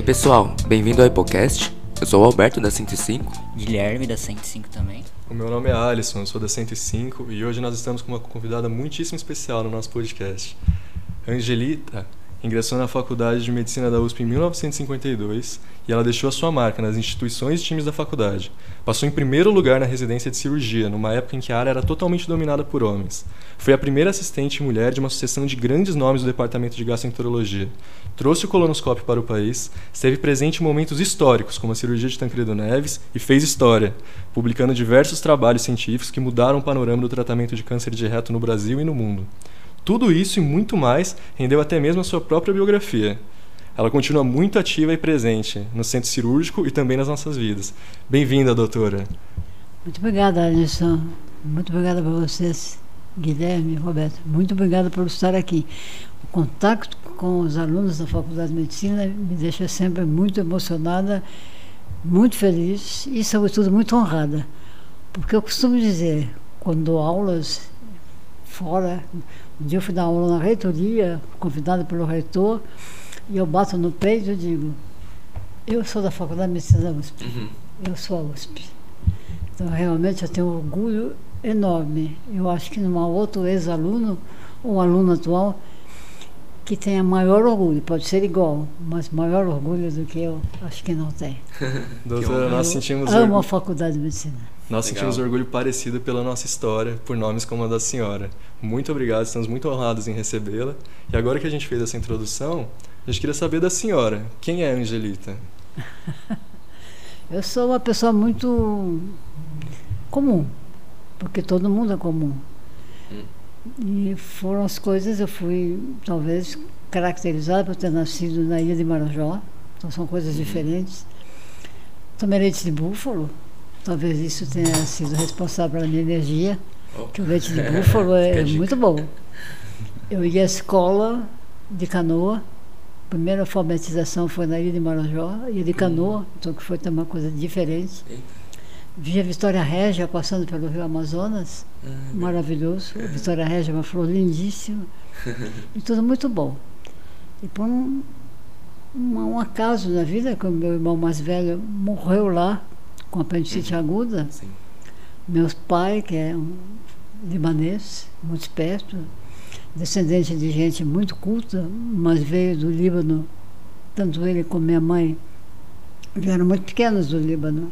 E aí pessoal, bem-vindo ao Hipocast. Eu sou o Alberto da 105. Guilherme da 105 também. O meu nome é Alisson, eu sou da 105 e hoje nós estamos com uma convidada muitíssimo especial no nosso podcast. Angelita ingressou na Faculdade de Medicina da USP em 1952 e ela deixou a sua marca nas instituições e times da faculdade. Passou em primeiro lugar na residência de cirurgia, numa época em que a área era totalmente dominada por homens. Foi a primeira assistente mulher de uma sucessão de grandes nomes do departamento de gastroenterologia. Trouxe o colonoscópio para o país, esteve presente em momentos históricos, como a cirurgia de Tancredo Neves, e fez história, publicando diversos trabalhos científicos que mudaram o panorama do tratamento de câncer de reto no Brasil e no mundo. Tudo isso e muito mais rendeu até mesmo a sua própria biografia. Ela continua muito ativa e presente no centro cirúrgico e também nas nossas vidas. Bem-vinda, doutora. Muito obrigada, Alisson. Muito obrigada para vocês, Guilherme e Roberto. Muito obrigada por estar aqui. O contato com os alunos da Faculdade de Medicina me deixa sempre muito emocionada, muito feliz e, sobretudo, muito honrada. Porque eu costumo dizer, quando dou aulas fora, um dia eu fui dar aula na reitoria, convidada pelo reitor, e eu bato no peito e digo, eu sou da Faculdade de Medicina da USP, uhum. eu sou a USP. Então, realmente, eu tenho um orgulho enorme. Eu acho que não há outro ex-aluno ou aluno atual que tenha maior orgulho, pode ser igual, mas maior orgulho do que eu, acho que não tem. Doutora, nós sentimos amo orgulho. a Faculdade de Medicina. Nós Legal. sentimos orgulho parecido pela nossa história, por nomes como a da senhora. Muito obrigado, estamos muito honrados em recebê-la. E agora que a gente fez essa introdução, a gente queria saber da senhora. Quem é a Angelita? eu sou uma pessoa muito comum, porque todo mundo é comum. Hum. E foram as coisas, eu fui talvez caracterizada por ter nascido na ilha de Marajó, então são coisas uhum. diferentes. Tomei leite de búfalo, Talvez isso tenha sido responsável pela minha energia, oh. que o leite de búfalo é muito bom. Eu ia à escola de canoa, a primeira alfabetização foi na ilha de Marajó, ia de canoa, hum. então que foi também uma coisa diferente. Via Vitória Régia passando pelo rio Amazonas, ah, maravilhoso. A Vitória Régia é uma flor lindíssima, e tudo muito bom. E por um, um, um acaso na vida, que o meu irmão mais velho morreu lá, com apendicite uhum. aguda. Sim. Meus pais, que é um libanês, muito esperto, descendente de gente muito culta, mas veio do Líbano, tanto ele como minha mãe vieram muito pequenos do Líbano,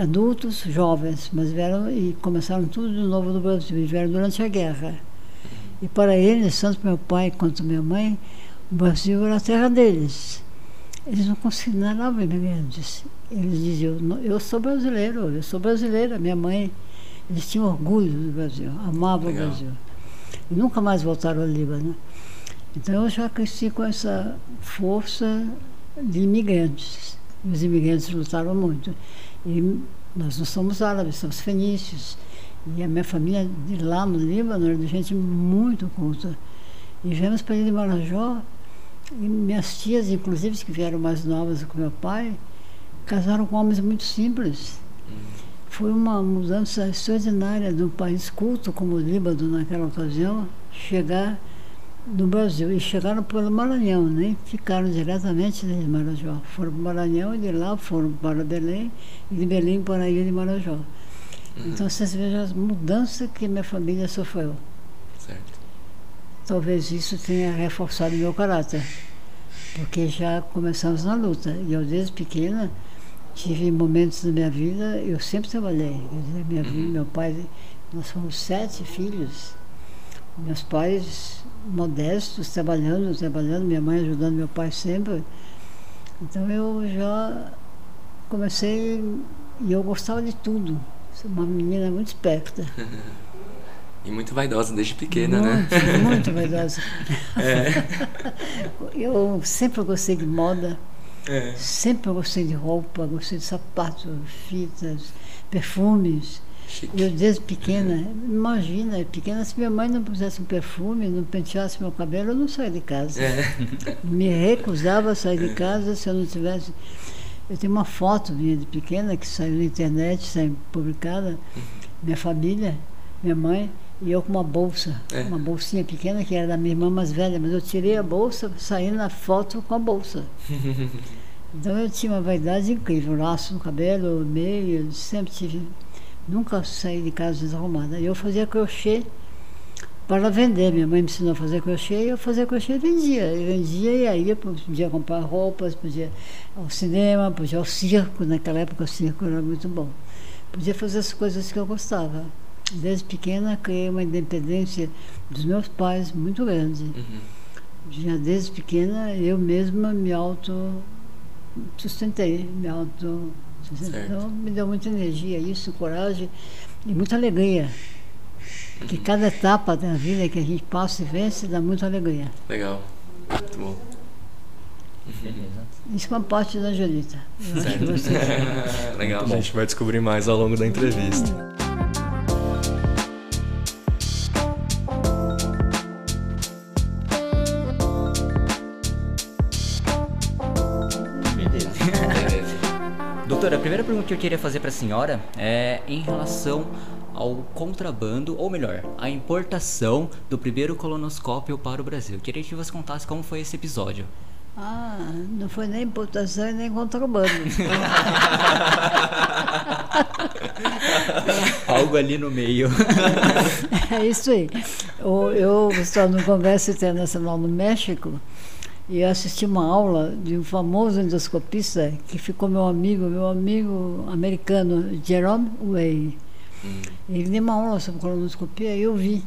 adultos, jovens, mas vieram e começaram tudo de novo no Brasil, e vieram durante a guerra. Uhum. E para eles, tanto meu pai quanto minha mãe, o Brasil era a terra deles. Eles não consideravam imigrantes. Eles diziam, eu sou brasileiro, eu sou brasileira, minha mãe. Eles tinham orgulho do Brasil, amavam Legal. o Brasil. E nunca mais voltaram ao Líbano. Então eu já cresci com essa força de imigrantes. Os imigrantes lutaram muito. E nós não somos árabes, somos fenícios. E a minha família de lá no Líbano era de gente muito culta. E viemos para ele de Marajó, e minhas tias, inclusive, que vieram mais novas com meu pai, casaram com homens muito simples. Foi uma mudança extraordinária de um país culto como o Líbano naquela ocasião chegar no Brasil. E chegaram pelo Maranhão, nem ficaram diretamente em Marajó. Foram para o Maranhão e de lá foram para Belém e de Belém para a ilha de Marajó. Uhum. Então vocês vejam as mudanças que minha família sofreu. Certo. Talvez isso tenha reforçado meu caráter, porque já começamos na luta. E eu desde pequena tive momentos na minha vida, eu sempre trabalhei. Minha, uhum. meu pai, nós fomos sete filhos. Meus pais modestos, trabalhando, trabalhando, minha mãe ajudando meu pai sempre. Então eu já comecei e eu gostava de tudo. Sou uma menina muito esperta. E muito vaidosa desde pequena, muito, né? Muito vaidosa. É. Eu sempre gostei de moda. É. Sempre gostei de roupa, gostei de sapatos, fitas, perfumes. Chique. Eu desde pequena, imagina, pequena, se minha mãe não pusesse um perfume, não penteasse meu cabelo, eu não saía de casa. É. Me recusava a sair de é. casa se eu não tivesse. Eu tenho uma foto minha de pequena que saiu na internet, saiu publicada. Uhum. Minha família, minha mãe, E eu com uma bolsa, É. uma bolsinha pequena que era da minha irmã mais velha, mas eu tirei a bolsa, saí na foto com a bolsa. Então eu tinha uma vaidade incrível, laço no cabelo, meio, sempre tive. Nunca saí de casa desarrumada. Eu fazia crochê para vender. Minha mãe me ensinou a fazer crochê e eu fazia crochê e vendia. Eu vendia e aí eu podia comprar roupas, podia ao cinema, podia ao circo. Naquela época o circo era muito bom. Podia fazer as coisas que eu gostava. Desde pequena criei uma independência dos meus pais muito grande. Uhum. Já desde pequena eu mesma me auto sustentei, me auto sustentei. Então me deu muita energia, isso, coragem e muita alegria. Que cada etapa da vida que a gente passa e vence dá muita alegria. Legal. Muito bom. Beleza. Isso é uma parte da Angelita. Legal. A gente vai descobrir mais ao longo da entrevista. Primeira pergunta que eu queria fazer para a senhora é em relação ao contrabando, ou melhor, a importação do primeiro colonoscópio para o Brasil. Queria que você contasse como foi esse episódio. Ah, não foi nem importação e nem contrabando. Algo ali no meio. É isso aí. Eu, eu estava no Congresso Internacional no México e eu assisti uma aula de um famoso endoscopista que ficou meu amigo, meu amigo americano, Jerome Way. Ele deu uma aula sobre colonoscopia e eu vi.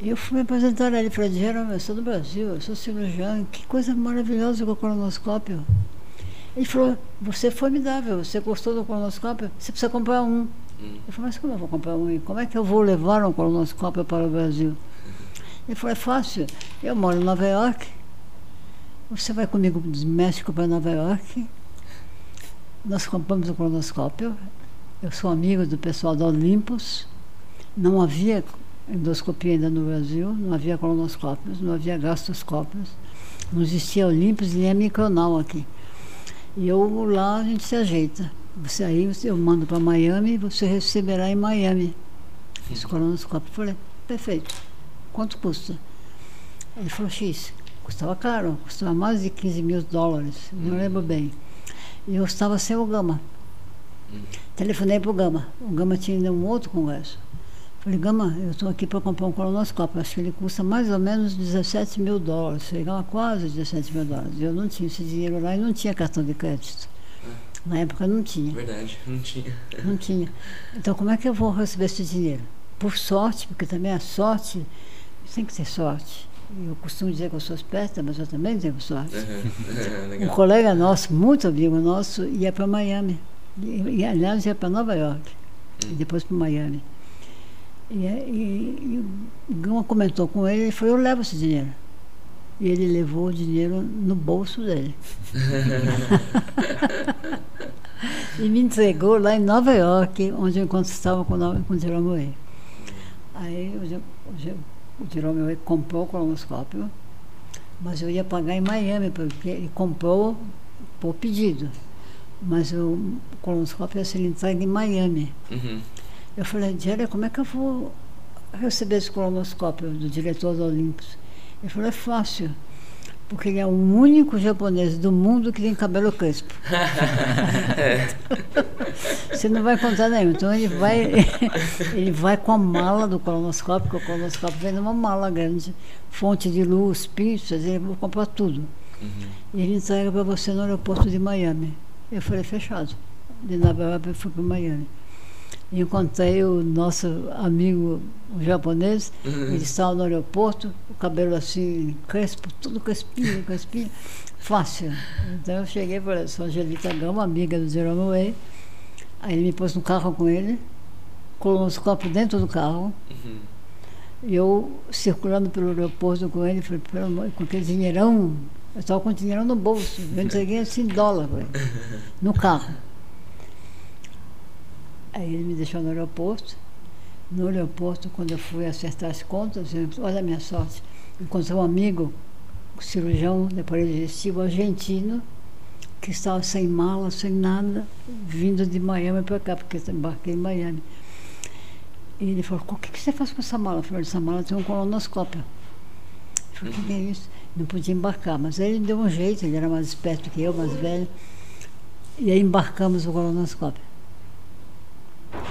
Eu fui me apresentar a ele e falei, Jerome, eu sou do Brasil, eu sou cirurgião, que coisa maravilhosa com o colonoscópio. Ele falou, você é formidável, você gostou do colonoscópio, você precisa comprar um. Eu falei, mas como eu vou comprar um? E Como é que eu vou levar um colonoscópio para o Brasil? Ele falou, é fácil. Eu moro em Nova York. Você vai comigo de México para Nova York. Nós compramos o colonoscópio. Eu sou amigo do pessoal da Olympus. Não havia endoscopia ainda no Brasil, não havia colonoscópios, não havia gastroscópios. Não existia Olympus nem a Micronal aqui. E eu lá a gente se ajeita. Você aí eu mando para Miami você receberá em Miami. Esse colonoscópio. Eu falei, perfeito. Quanto custa? Ele falou, X. Custava caro, custava mais de 15 mil dólares, não lembro bem. E eu estava sem o Gama. Telefonei para o Gama. O Gama tinha ainda um outro congresso. Falei, Gama, eu estou aqui para comprar um colonoscópio. Acho que ele custa mais ou menos 17 mil dólares. Chegava quase 17 mil dólares. Eu não tinha esse dinheiro lá e não tinha cartão de crédito. Na época não tinha. Verdade, não tinha. Não tinha. Então, como é que eu vou receber esse dinheiro? Por sorte, porque também a sorte, tem que ter sorte. Eu costumo dizer que eu sou esperta, mas eu também tenho sorte. Um colega nosso, muito amigo nosso, ia para Miami. E, aliás, ia para Nova York. E depois para Miami. E, e, e Gama comentou com ele e falou, eu levo esse dinheiro. E ele levou o dinheiro no bolso dele. e me entregou lá em Nova York, onde eu estava com, com o Jerome Way. Aí o, o, o Jerome comprou o colonoscópio, mas eu ia pagar em Miami, porque ele comprou por pedido. Mas o colonoscópio ia ser entregue em Miami. Uhum. Eu falei, Jerry, como é que eu vou receber esse colonoscópio do diretor do Olympus? Ele falou, é fácil, porque ele é o único japonês do mundo que tem cabelo crespo. Você não vai contar nenhum. Então ele vai, ele vai com a mala do colonoscópio, porque o colonoscópio vem numa mala grande, fonte de luz, pinças, ele vai comprar tudo. E ele entrega para você no aeroporto de Miami. Eu falei, fechado. De York eu fui para Miami. Encontrei o nosso amigo o japonês, ele estava no aeroporto, o cabelo assim, crespo, tudo crespinho, crespinho, fácil. Então eu cheguei e falei, sou Angelita Gama, amiga do Jerome Way. Aí ele me pôs no carro com ele, colonoscópio dentro do carro. E eu circulando pelo aeroporto com ele, falei, pelo amor, com aquele dinheirão, eu estava com dinheirão no bolso, eu entreguei assim dólar no carro. Aí ele me deixou no aeroporto. No aeroporto, quando eu fui acertar as contas, eu, olha a minha sorte, encontrei um amigo, um cirurgião de aparelho digestivo argentino, que estava sem mala, sem nada, vindo de Miami para cá, porque eu embarquei em Miami. E ele falou, o que, você faz com essa mala? Eu falei, essa mala tem um colonoscópio. Eu falei, o que, que é isso? Não podia embarcar, mas aí ele deu um jeito, ele era mais esperto que eu, mais velho. E aí embarcamos o colonoscópio.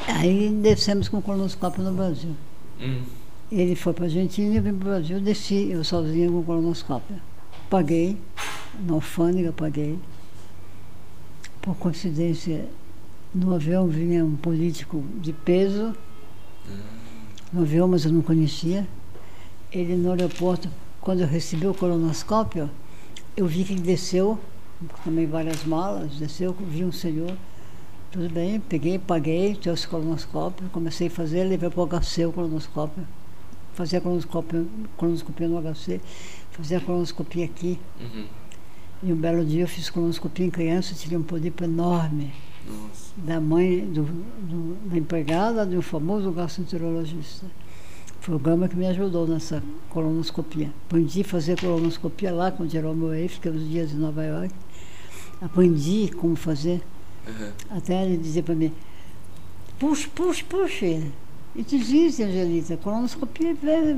Aí descemos com o colonoscópio no Brasil. Hum. Ele foi para a Argentina e eu vim para o Brasil, desci eu sozinha com o colonoscópio. Paguei, na alfândega paguei. Por coincidência, no avião vinha um político de peso, no avião, mas eu não conhecia. Ele no aeroporto, quando eu recebi o colonoscópio, eu vi que ele desceu, também várias malas, desceu, vi um senhor, tudo bem, peguei, paguei, trouxe o colonoscópio, comecei a fazer, levei para o HC o colonoscópio, fazia colonoscópio, colonoscopia no HC, fazia colonoscopia aqui. Uhum. E um belo dia eu fiz colonoscopia em criança, tirei um polipo enorme Nossa. da mãe, do, do- da empregada de um famoso gastroenterologista. Foi o Gama que me ajudou nessa colonoscopia. Aprendi a fazer colonoscopia lá com o Jerome Way, fiquei uns dias em Nova York. Aprendi como fazer. Uhum. Até ele dizia para mim, puxa, puxa, puxa. It is easy, Angelita. Colonoscopia é very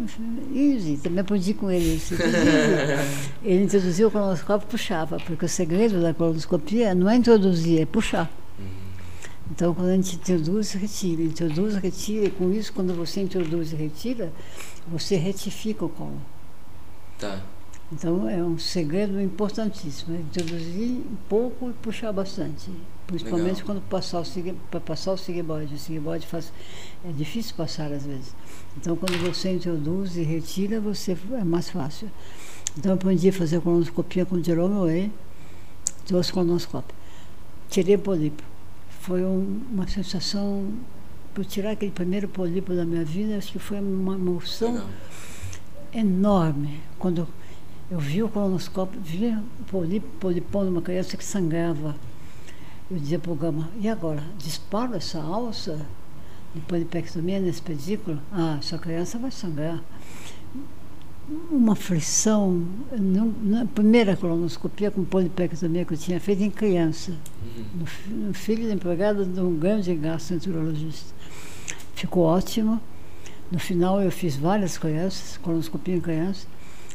easy. Também aprendi com ele ele introduziu o colonoscópio e puxava, porque o segredo da colonoscopia não é introduzir, é puxar. Então, quando a gente introduz, retira, introduz, retira, e com isso, quando você introduz e retira, você retifica o colo. Tá. Então, é um segredo importantíssimo, é introduzir um pouco e puxar bastante. Principalmente Legal. quando passar o para passar o sigmoide. O sigmoide faz, é difícil passar às vezes. Então, quando você introduz e retira, você é mais fácil. Então, eu aprendi a fazer colonoscopia com o Jerome Way, trouxe colonoscópio. Tirei o polipo. Foi um- uma sensação, por tirar aquele primeiro polipo da minha vida, acho que foi uma emoção Legal. enorme. Quando eu vi o colonoscópio, vi o polipo, polipão numa criança que sangrava. Eu dizia para o Gama, e agora? Disparo essa alça de polipectomia nesse pedículo? Ah, essa criança vai sangrar. Uma aflição, não- na primeira colonoscopia com polipectomia que eu tinha feito em criança, Uhum. no, no filho da empregada de um grande gastroenterologista. Ficou ótimo. No final eu fiz várias crianças, colonoscopia em criança,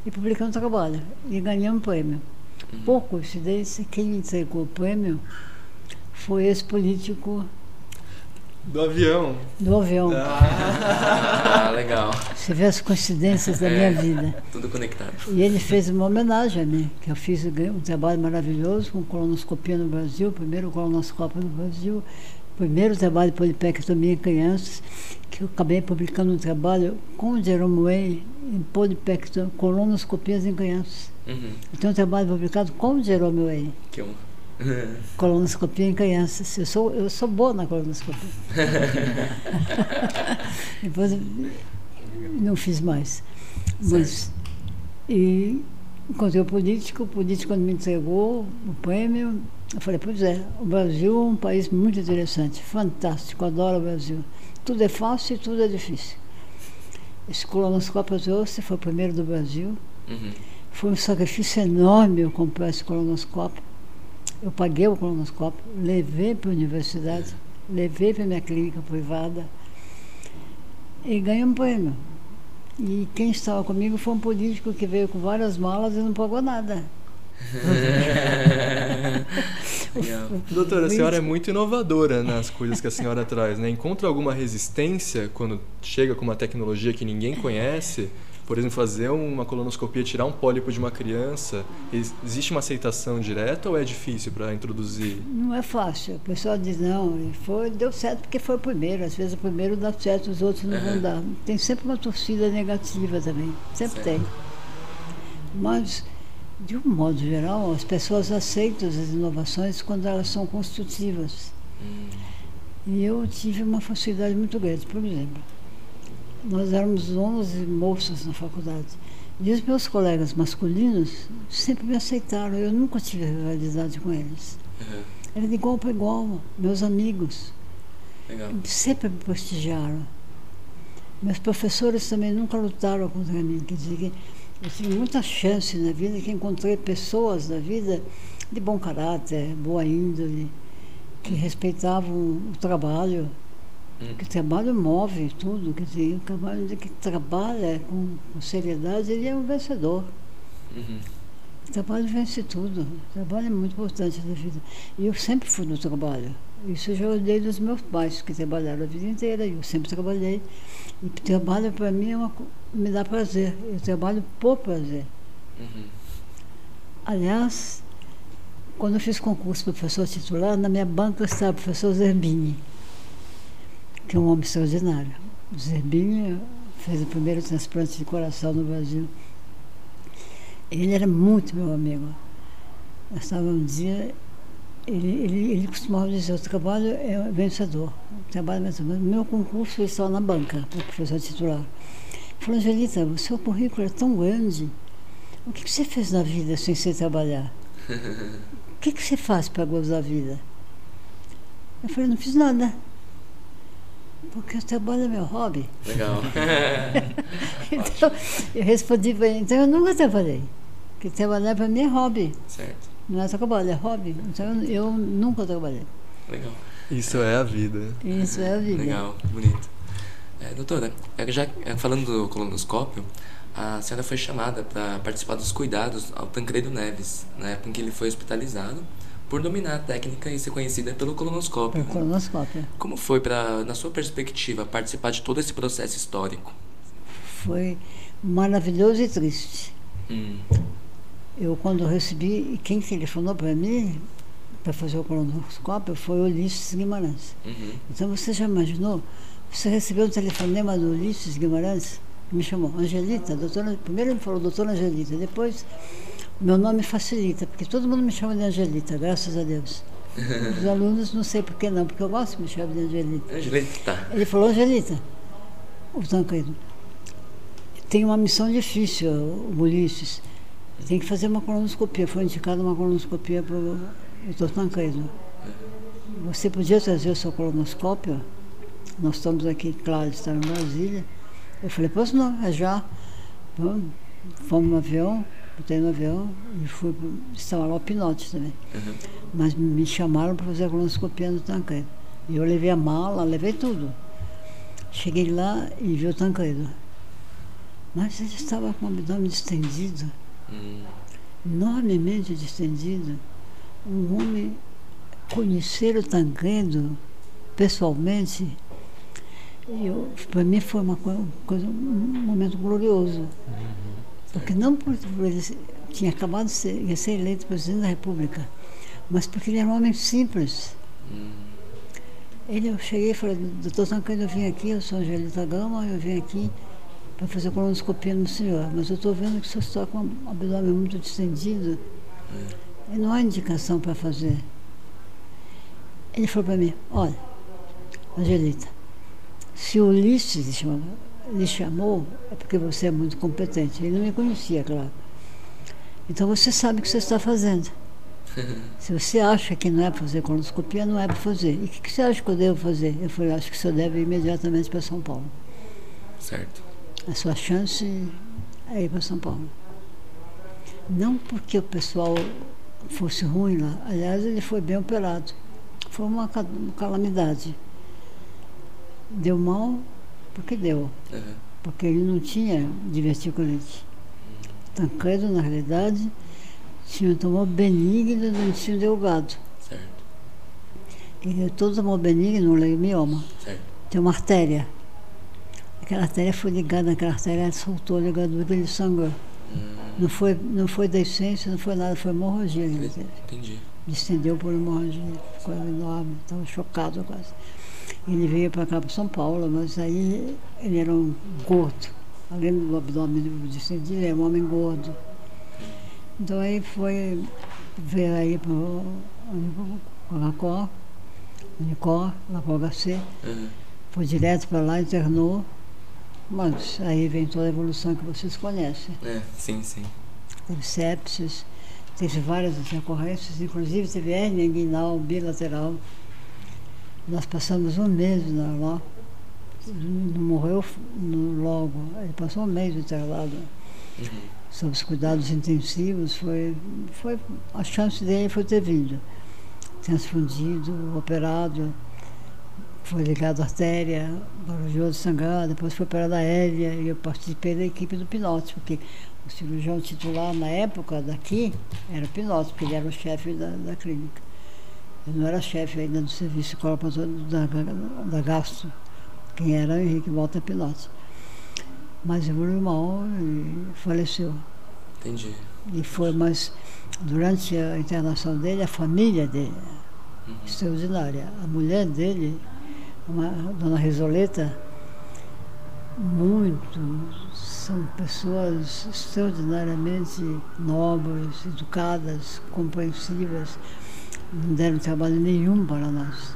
e publiquei um trabalho. E ganhei um prêmio. Por coincidência, quem me entregou o prêmio foi esse político Do avião. do avião. Ah, legal. Você vê as coincidências da minha vida. Tudo conectado. E ele fez uma homenagem a mim, que eu fiz um trabalho maravilhoso com colonoscopia no Brasil, primeiro colonoscópio no Brasil, primeiro trabalho de polipectomia em crianças, que eu acabei publicando um trabalho com o Jerome Way em polipectomia, colonoscopias em crianças. Uhum. Eu tenho um trabalho publicado com o Jerome Way, Que um. colonoscopia em crianças. Eu sou, eu sou boa na colonoscopia. Depois não fiz mais. Mas, e encontrei o político, o político quando me entregou o prêmio, eu falei, pois é, o Brasil é um país muito interessante, fantástico, adoro o Brasil. Tudo é fácil e tudo é difícil. Esse colonoscópio eu trouxe, foi o primeiro do Brasil. Uhum. Foi um sacrifício enorme eu comprar esse colonoscópio. Eu paguei o colonoscópio, levei para a universidade, levei para a minha clínica privada e ganhei um prêmio. E quem estava comigo foi um político que veio com várias malas e não pagou nada. Legal. Doutora, a senhora é muito inovadora nas coisas que a senhora traz, né? Encontra alguma resistência quando chega com uma tecnologia que ninguém conhece? Por exemplo, fazer uma colonoscopia, tirar um pólipo de uma criança, ex- existe uma aceitação direta ou é difícil para introduzir? Não é fácil. O pessoal diz, não, foi, deu certo porque foi o primeiro. Às vezes o primeiro dá certo, os outros não vão dar. Tem sempre uma torcida negativa também. Sempre Certo. tem. Mas, de um modo geral, as pessoas aceitam as inovações quando elas são construtivas. Hum. E eu tive uma facilidade muito grande. Por exemplo, nós éramos 11 moças na faculdade. E os meus colegas masculinos sempre me aceitaram. Eu nunca tive rivalidade com eles. Uhum. Era de igual para igual, meus amigos. Legal. Sempre me prestigiaram. Meus professores também nunca lutaram contra mim. Quer dizer, que eu tive muita chance na vida que encontrei pessoas na vida de bom caráter, boa índole, que respeitavam o trabalho. Hum. Que o trabalho move tudo, quer dizer, o trabalho que trabalha com, com seriedade, ele é um vencedor. Uhum. O trabalho vence tudo. O trabalho é muito importante na vida. E eu sempre fui no trabalho. Isso eu já olhei dos meus pais, que trabalharam a vida inteira, e eu sempre trabalhei. E trabalho para mim é uma, me dá prazer. Eu trabalho por prazer. Uhum. Aliás, quando eu fiz concurso para professor titular, na minha banca estava o professor Zerbini, que é um homem extraordinário. O Zerbini fez o primeiro transplante de coração no Brasil. Ele era muito meu amigo. Nós estávamos um dia, ele, ele, ele costumava dizer, o trabalho é vencedor. O trabalho é vencedor. Meu concurso foi só na banca, para professor titular. Falou, Angelita, o seu currículo é tão grande. O que você fez na vida sem ser trabalhar? O que você faz para gozar a vida? Eu falei, não fiz nada. Porque o trabalho é meu hobby. Legal. então, eu respondi para ele, então eu nunca trabalhei. Porque trabalhar para mim é hobby. Certo. Não é trabalho, é hobby. Então eu, eu nunca trabalhei. Legal. Isso é a vida. Isso é a vida. Legal, bonito. É, doutora, é, já é, falando do colonoscópio, a senhora foi chamada para participar dos cuidados ao Tancredo Neves, na época em que ele foi hospitalizado, por dominar a técnica e ser conhecida pelo colonoscópio. Pelo colonoscópio. Como foi, pra, na sua perspectiva, participar de todo esse processo histórico? Foi maravilhoso e triste. Hum. Eu, quando recebi, quem telefonou para mim para fazer o colonoscópio foi o Ulisses Guimarães. Uhum. Então, você já imaginou? Você recebeu um telefonema do Ulisses Guimarães? Me chamou Angelita, doutora, primeiro ele falou doutora Angelita, depois meu nome facilita, porque todo mundo me chama de Angelita, graças a Deus. Os alunos não sei por que não, porque eu gosto de me chamar de Angelita. Angelita. Ele falou, Angelita, o Tancredo, tem uma missão difícil, o Ulisses. Tem que fazer uma colonoscopia. Foi indicada uma colonoscopia para o doutor Tancredo. Você podia trazer o seu colonoscópio? Nós estamos aqui, claro, estamos em Brasília. Eu falei, pois não, é já. Vamos, fomos no avião, botei no avião e fui. Estava lá o Pinote também. Uhum. Mas me chamaram para fazer a colonoscopia no Tancredo. E eu levei a mala, levei tudo. Cheguei lá e vi o Tancredo. Mas ele estava com o abdômen distendido, Hum. enormemente distendido. Um homem conhecer o Tancredo pessoalmente, para mim foi uma coisa, um momento glorioso. Porque não por, por ele tinha acabado de ser, ia ser eleito presidente da República, mas porque ele era um homem simples. Hum. Ele, eu cheguei e falei, doutor Tancredo, eu vim aqui, eu sou Angelita Gama, eu vim aqui para fazer colonoscopia no senhor, mas eu estou vendo que o senhor está com o abdômen muito distendido e não há indicação para fazer. Ele falou para mim, olha, Angelita, se o Ulisses lhe chamou, lhe chamou, é porque você é muito competente. Ele não me conhecia, claro. Então você sabe o que você está fazendo. Se você acha que não é para fazer colonoscopia, não é para fazer. E o que, que você acha que eu devo fazer? Eu falei, acho que o senhor deve ir imediatamente para São Paulo. Certo. A sua chance é ir para São Paulo. Não porque o pessoal fosse ruim lá. Aliás, ele foi bem operado. Foi uma ca- calamidade. Deu mal porque deu. Uhum. Porque ele não tinha diverticulite. Tancredo, na realidade, tinha um tumor benigno do intestino delgado. Certo. E todo tumor benigno, leiomoma, Certo. tem uma artéria. Aquela artéria foi ligada, aquela artéria soltou a ligadura e ele sangrou. Hum. Não foi, não foi decência, não foi nada, foi hemorragia. Entendi. Distendeu por hemorragia, coisa enorme, estava chocado quase. Ele veio para cá, para São Paulo, mas aí ele era um gordo. Além do abdômen distendido, ele era um homem gordo. Então aí foi ver aí para o Lacor, Unicor, o HC, Uhum. foi direto para lá, internou. Mas aí vem toda a evolução que vocês conhecem. É, sim, sim. Teve sepsis, teve várias ocorrências, inclusive teve hérnia inguinal bilateral. Nós passamos um mês lá, não morreu no- logo, ele passou um mês internado, Uhum. sob os cuidados intensivos, foi, foi, a chance dele foi ter vindo. Transfundido, operado, foi ligado à artéria, barulhoso sangrado, depois foi operado a hélia e eu participei da equipe do Pinote, porque o cirurgião titular na época daqui era o Pinote, porque ele era o chefe da, da clínica. Ele não era chefe ainda do serviço da, da Gasto, quem era o Henrique Walter Pinote. Mas evoluiu mal e faleceu. Entendi. E foi, mas durante a internação dele, a família dele, uhum. extraordinária. A mulher dele, uma, Dona Resoleta, muito, são pessoas extraordinariamente nobres, educadas, compreensivas, não deram trabalho nenhum para nós.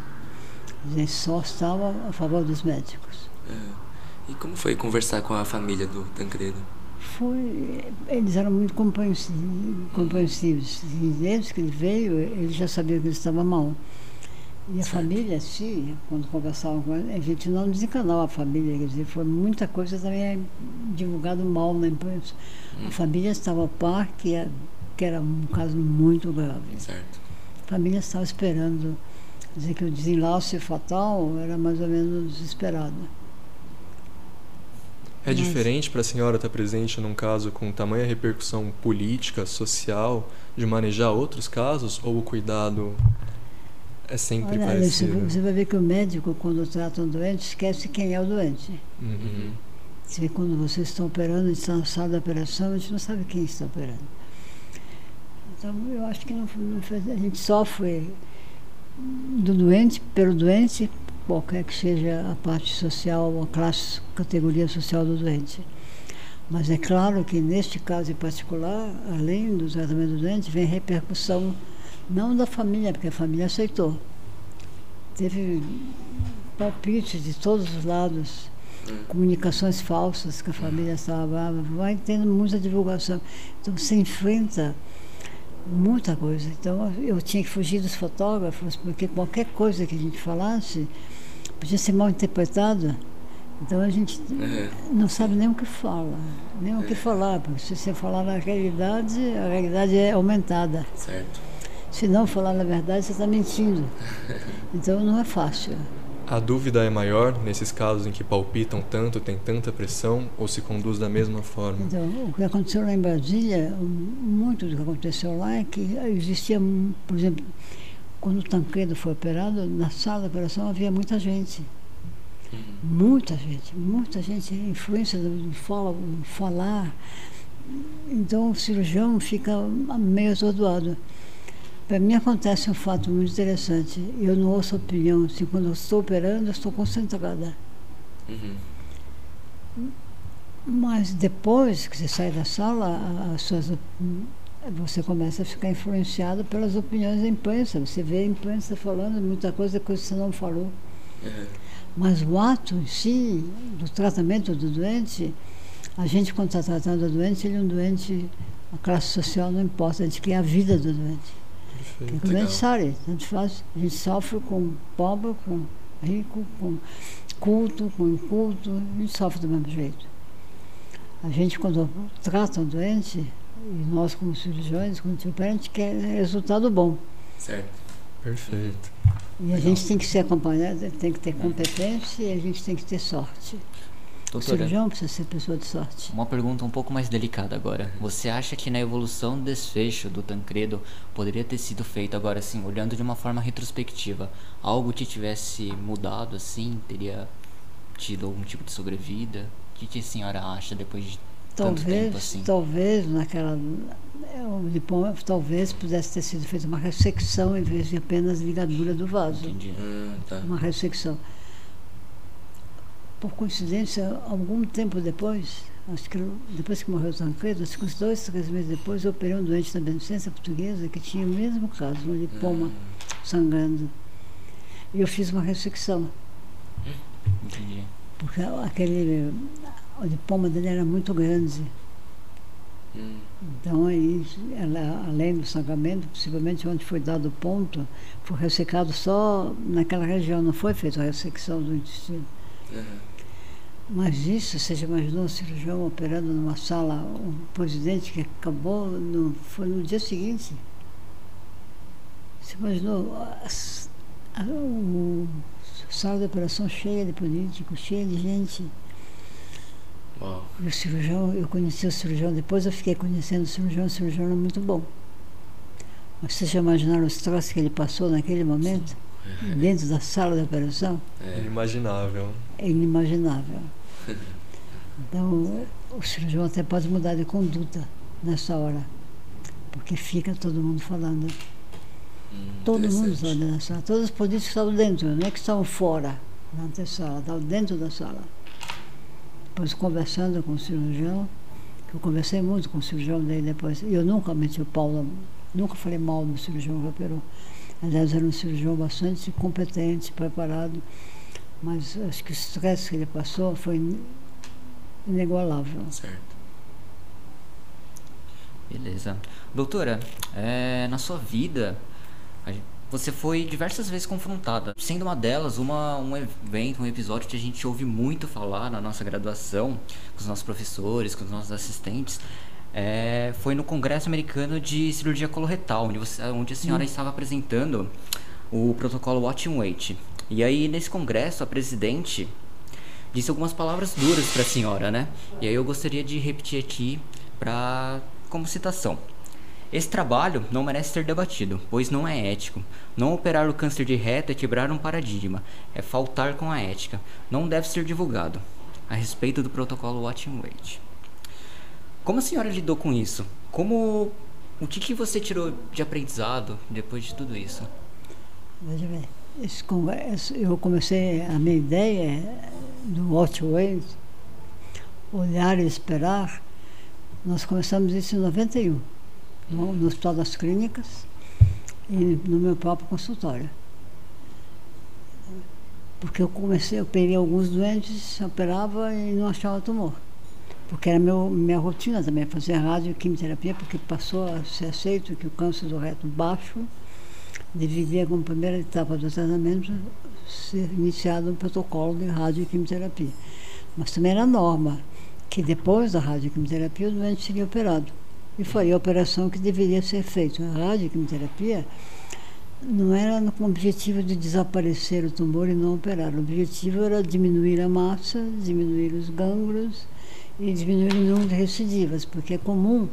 A gente só estava a favor dos médicos. É. E como foi conversar com a família do Tancredo? Foi, eles eram muito compreensivos. E desde que ele veio, ele já sabia que ele estava mal. E a certo. família, sim, quando conversava com ele, a gente não desencanou a família, quer dizer, foi muita coisa também divulgado mal na imprensa. Hum. A família estava a par que, que era um caso muito grave. Certo. A família estava esperando, dizer que o desenlace fatal era mais ou menos esperado. É diferente para a senhora estar presente num caso com tamanha repercussão política, social, de manejar outros casos ou o cuidado é sempre Olha, parecido? Você vai ver que o médico, quando trata um doente, esquece quem é o doente. Uhum. Você vê quando vocês estão operando, está na sala da operação, a gente não sabe quem está operando. Então, eu acho que não, não a gente sofre do doente, pelo doente, qualquer que seja a parte social, a classe, categoria social do doente. Mas é claro que neste caso em particular, além do tratamento do doente, vem repercussão não da família, porque a família aceitou. Teve palpites de todos os lados, comunicações falsas que a família estava brava, vai tendo muita divulgação. Então você enfrenta muita coisa. Então eu tinha que fugir dos fotógrafos, porque qualquer coisa que a gente falasse podia ser mal interpretada. Então a gente é. não sabe nem o que fala, nem o que é. falar, porque se você falar na realidade, a realidade é aumentada. Certo. Se não falar na verdade, você está mentindo. Então não é fácil. A dúvida é maior nesses casos em que palpitam tanto, tem tanta pressão, ou se conduz da mesma forma? Então, o que aconteceu lá em Brasília, muito do que aconteceu lá é que existia, por exemplo, quando o Tancredo foi operado, na sala de operação havia muita gente. Uhum. Muita gente, muita gente, influência do fala, falar. Então o cirurgião fica meio atordoado. Para mim acontece um fato muito interessante. Eu não ouço opinião. Assim, quando eu estou operando, eu estou concentrada. Uhum. Mas depois que você sai da sala, as suas, você começa a ficar influenciado pelas opiniões da imprensa. Você vê a imprensa falando muita coisa que você não falou. Uhum. Mas o ato em si, do tratamento do doente, a gente, quando está tratando o doente, ele é um doente, a classe social não importa, a gente quer a vida do doente. Perfeito. Gente sabe, a gente faz, a gente sofre com pobre, com rico, com culto, com inculto, a gente sofre do mesmo jeito. A gente, quando trata um doente, e nós como cirurgiões, quando a gente quer resultado bom. Certo. Perfeito. E a Legal. gente tem que ser acompanhado, tem que ter competência e a gente tem que ter sorte. Doutora, o cirurgião precisa ser pessoa de sorte. Uma pergunta um pouco mais delicada agora. Você acha que na evolução do desfecho do Tancredo poderia ter sido feito agora assim, olhando de uma forma retrospectiva, algo que tivesse mudado assim, teria tido algum tipo de sobrevida? O que, que a senhora acha depois de talvez, tanto tempo assim? Talvez naquela talvez pudesse ter sido feita uma ressecção em vez de apenas ligadura do vaso. Entendi. Hum, tá. Uma ressecção por coincidência, algum tempo depois, acho que depois que morreu o Tancredo, acho que uns dois, três meses depois, eu operei um doente da beneficência portuguesa que tinha o mesmo caso, um lipoma hum. sangrando. E eu fiz uma ressecção. Entendi. Porque aquele, o lipoma dele era muito grande. Hum. Então, aí, ela, além do sangramento, possivelmente onde foi dado o ponto, foi ressecado só naquela região, não foi feita a ressecção do intestino. Uhum. Mas isso, você já imaginou um cirurgião operando numa sala, um presidente que acabou, no, foi no dia seguinte. Você imaginou as, a, o Sala de operação cheia de políticos, cheia de gente. Uau. E o cirurgião, eu conheci o cirurgião, depois eu fiquei conhecendo o cirurgião, o cirurgião era muito bom. Mas vocês já imaginaram os troços que ele passou naquele momento? Dentro da sala de operação? É, Inimaginável. É inimaginável. Então, o cirurgião até pode mudar de conduta nessa hora. Porque fica todo mundo falando. hum, Todo mundo dentro da sala. Todos os políticos estavam dentro, não é que estavam fora, na antessala, estavam dentro da sala. Depois conversando com o cirurgião, que eu conversei muito com o cirurgião daí depois. Eu nunca meti o pau, na- nunca falei mal do cirurgião que operou. Aliás, era um cirurgião bastante competente, preparado, mas acho que o estresse que ele passou foi in- inigualável. Certo. Beleza. Doutora, é, na sua vida, você foi diversas vezes confrontada. Sendo uma delas, uma, um evento, um episódio que a gente ouve muito falar na nossa graduação, com os nossos professores, com os nossos assistentes, é, foi no Congresso Americano de Cirurgia Coloretal, onde, você, onde a senhora estava apresentando o protocolo Watch and Wait. E aí, nesse congresso, a presidente disse algumas palavras duras para a senhora, né? E aí eu gostaria de repetir aqui para como citação. Esse trabalho não merece ser debatido, pois não é ético. Não operar o câncer de reto é quebrar um paradigma, é faltar com a ética. Não deve ser divulgado. A respeito do protocolo Watch and Wait. Como a senhora lidou com isso? Como o que, que você tirou de aprendizado depois de tudo isso? Veja bem, eu comecei, a minha ideia do Watch Wait, olhar e esperar, nós começamos isso em 91, no, no Hospital das Clínicas e no meu próprio consultório. Porque eu comecei, eu peguei alguns doentes, operava e não achava tumor. Porque era meu, minha rotina também, fazer rádio e quimioterapia, porque passou a ser aceito que o câncer do reto baixo deveria, como primeira etapa do tratamento, ser iniciado um protocolo de radioquimioterapia. Mas também era norma que depois da radioquimioterapia o doente seria operado. E foi a operação que deveria ser feita. A radioquimioterapia não era com o objetivo de desaparecer o tumor e não operar. O objetivo era diminuir a massa, diminuir os gânglios e diminuir o número de recidivas, porque é comum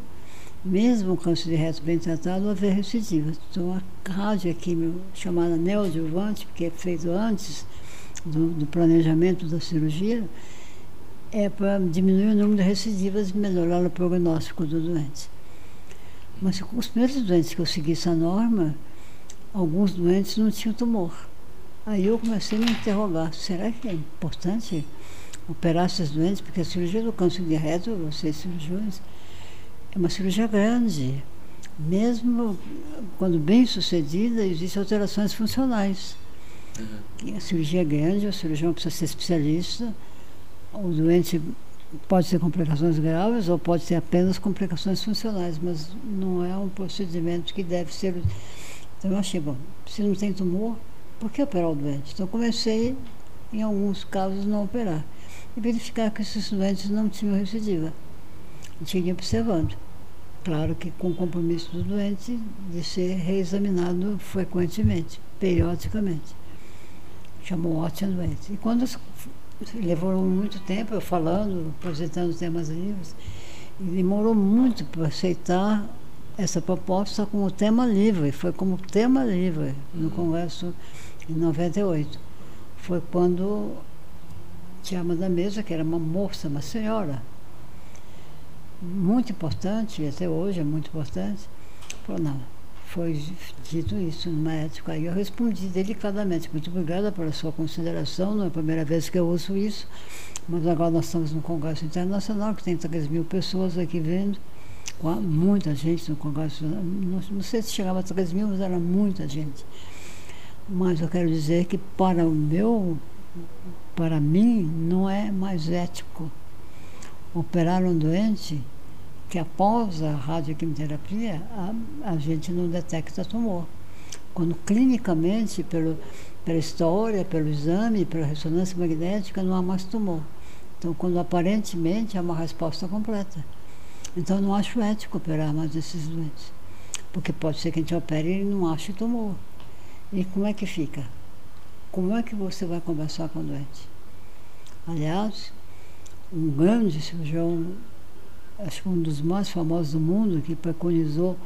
mesmo o câncer de reto bem tratado, haver recidivas. Então, a radioquimio, chamada neoadjuvante, que é feito antes do, do planejamento da cirurgia, é para diminuir o número de recidivas e melhorar o prognóstico do doente. Mas com os primeiros doentes que eu segui essa norma, alguns doentes não tinham tumor. Aí eu comecei a me interrogar, será que é importante operar esses doentes? Porque a cirurgia do câncer de reto, vocês cirurgiões, é uma cirurgia grande. Mesmo quando bem sucedida, existem alterações funcionais. Uhum. A cirurgia é grande, o cirurgião precisa ser especialista. O doente pode ter complicações graves ou pode ter apenas complicações funcionais, mas não é um procedimento que deve ser. Então eu achei, bom, se não tem tumor, por que operar o doente? Então comecei, em alguns casos, não operar. E verificar que esses doentes não tinham recidiva. Tinha observando. Claro que com o compromisso do doente de ser reexaminado frequentemente, periodicamente. Chamou and Wait. E quando levou muito tempo eu falando, apresentando temas livres, e demorou muito para aceitar essa proposta como tema livre. Foi como tema livre no Congresso em 98. Foi quando tinha uma da mesa, que era uma moça, uma senhora, muito importante, até hoje é muito importante, falou, não, foi dito isso no médico. Aí eu respondi delicadamente, muito obrigada pela sua consideração, não é a primeira vez que eu ouço isso, mas agora nós estamos no Congresso Internacional, que tem 3 mil pessoas aqui vendo, muita gente no Congresso, não, não sei se chegava a 3 mil, mas era muita gente. Mas eu quero dizer que para o meu, para mim, não é mais ético operar um doente que após a radioquimioterapia a, a gente não detecta tumor. Quando clinicamente, pelo, pela história, pelo exame, pela ressonância magnética, não há mais tumor. Então, quando aparentemente há uma resposta completa. Então, não acho ético operar mais esses doentes. Porque pode ser que a gente opere e não ache tumor. E como é que fica? como é que você vai conversar com o doente? Aliás, um grande cirurgião, acho que um dos mais famosos do mundo, que preconizou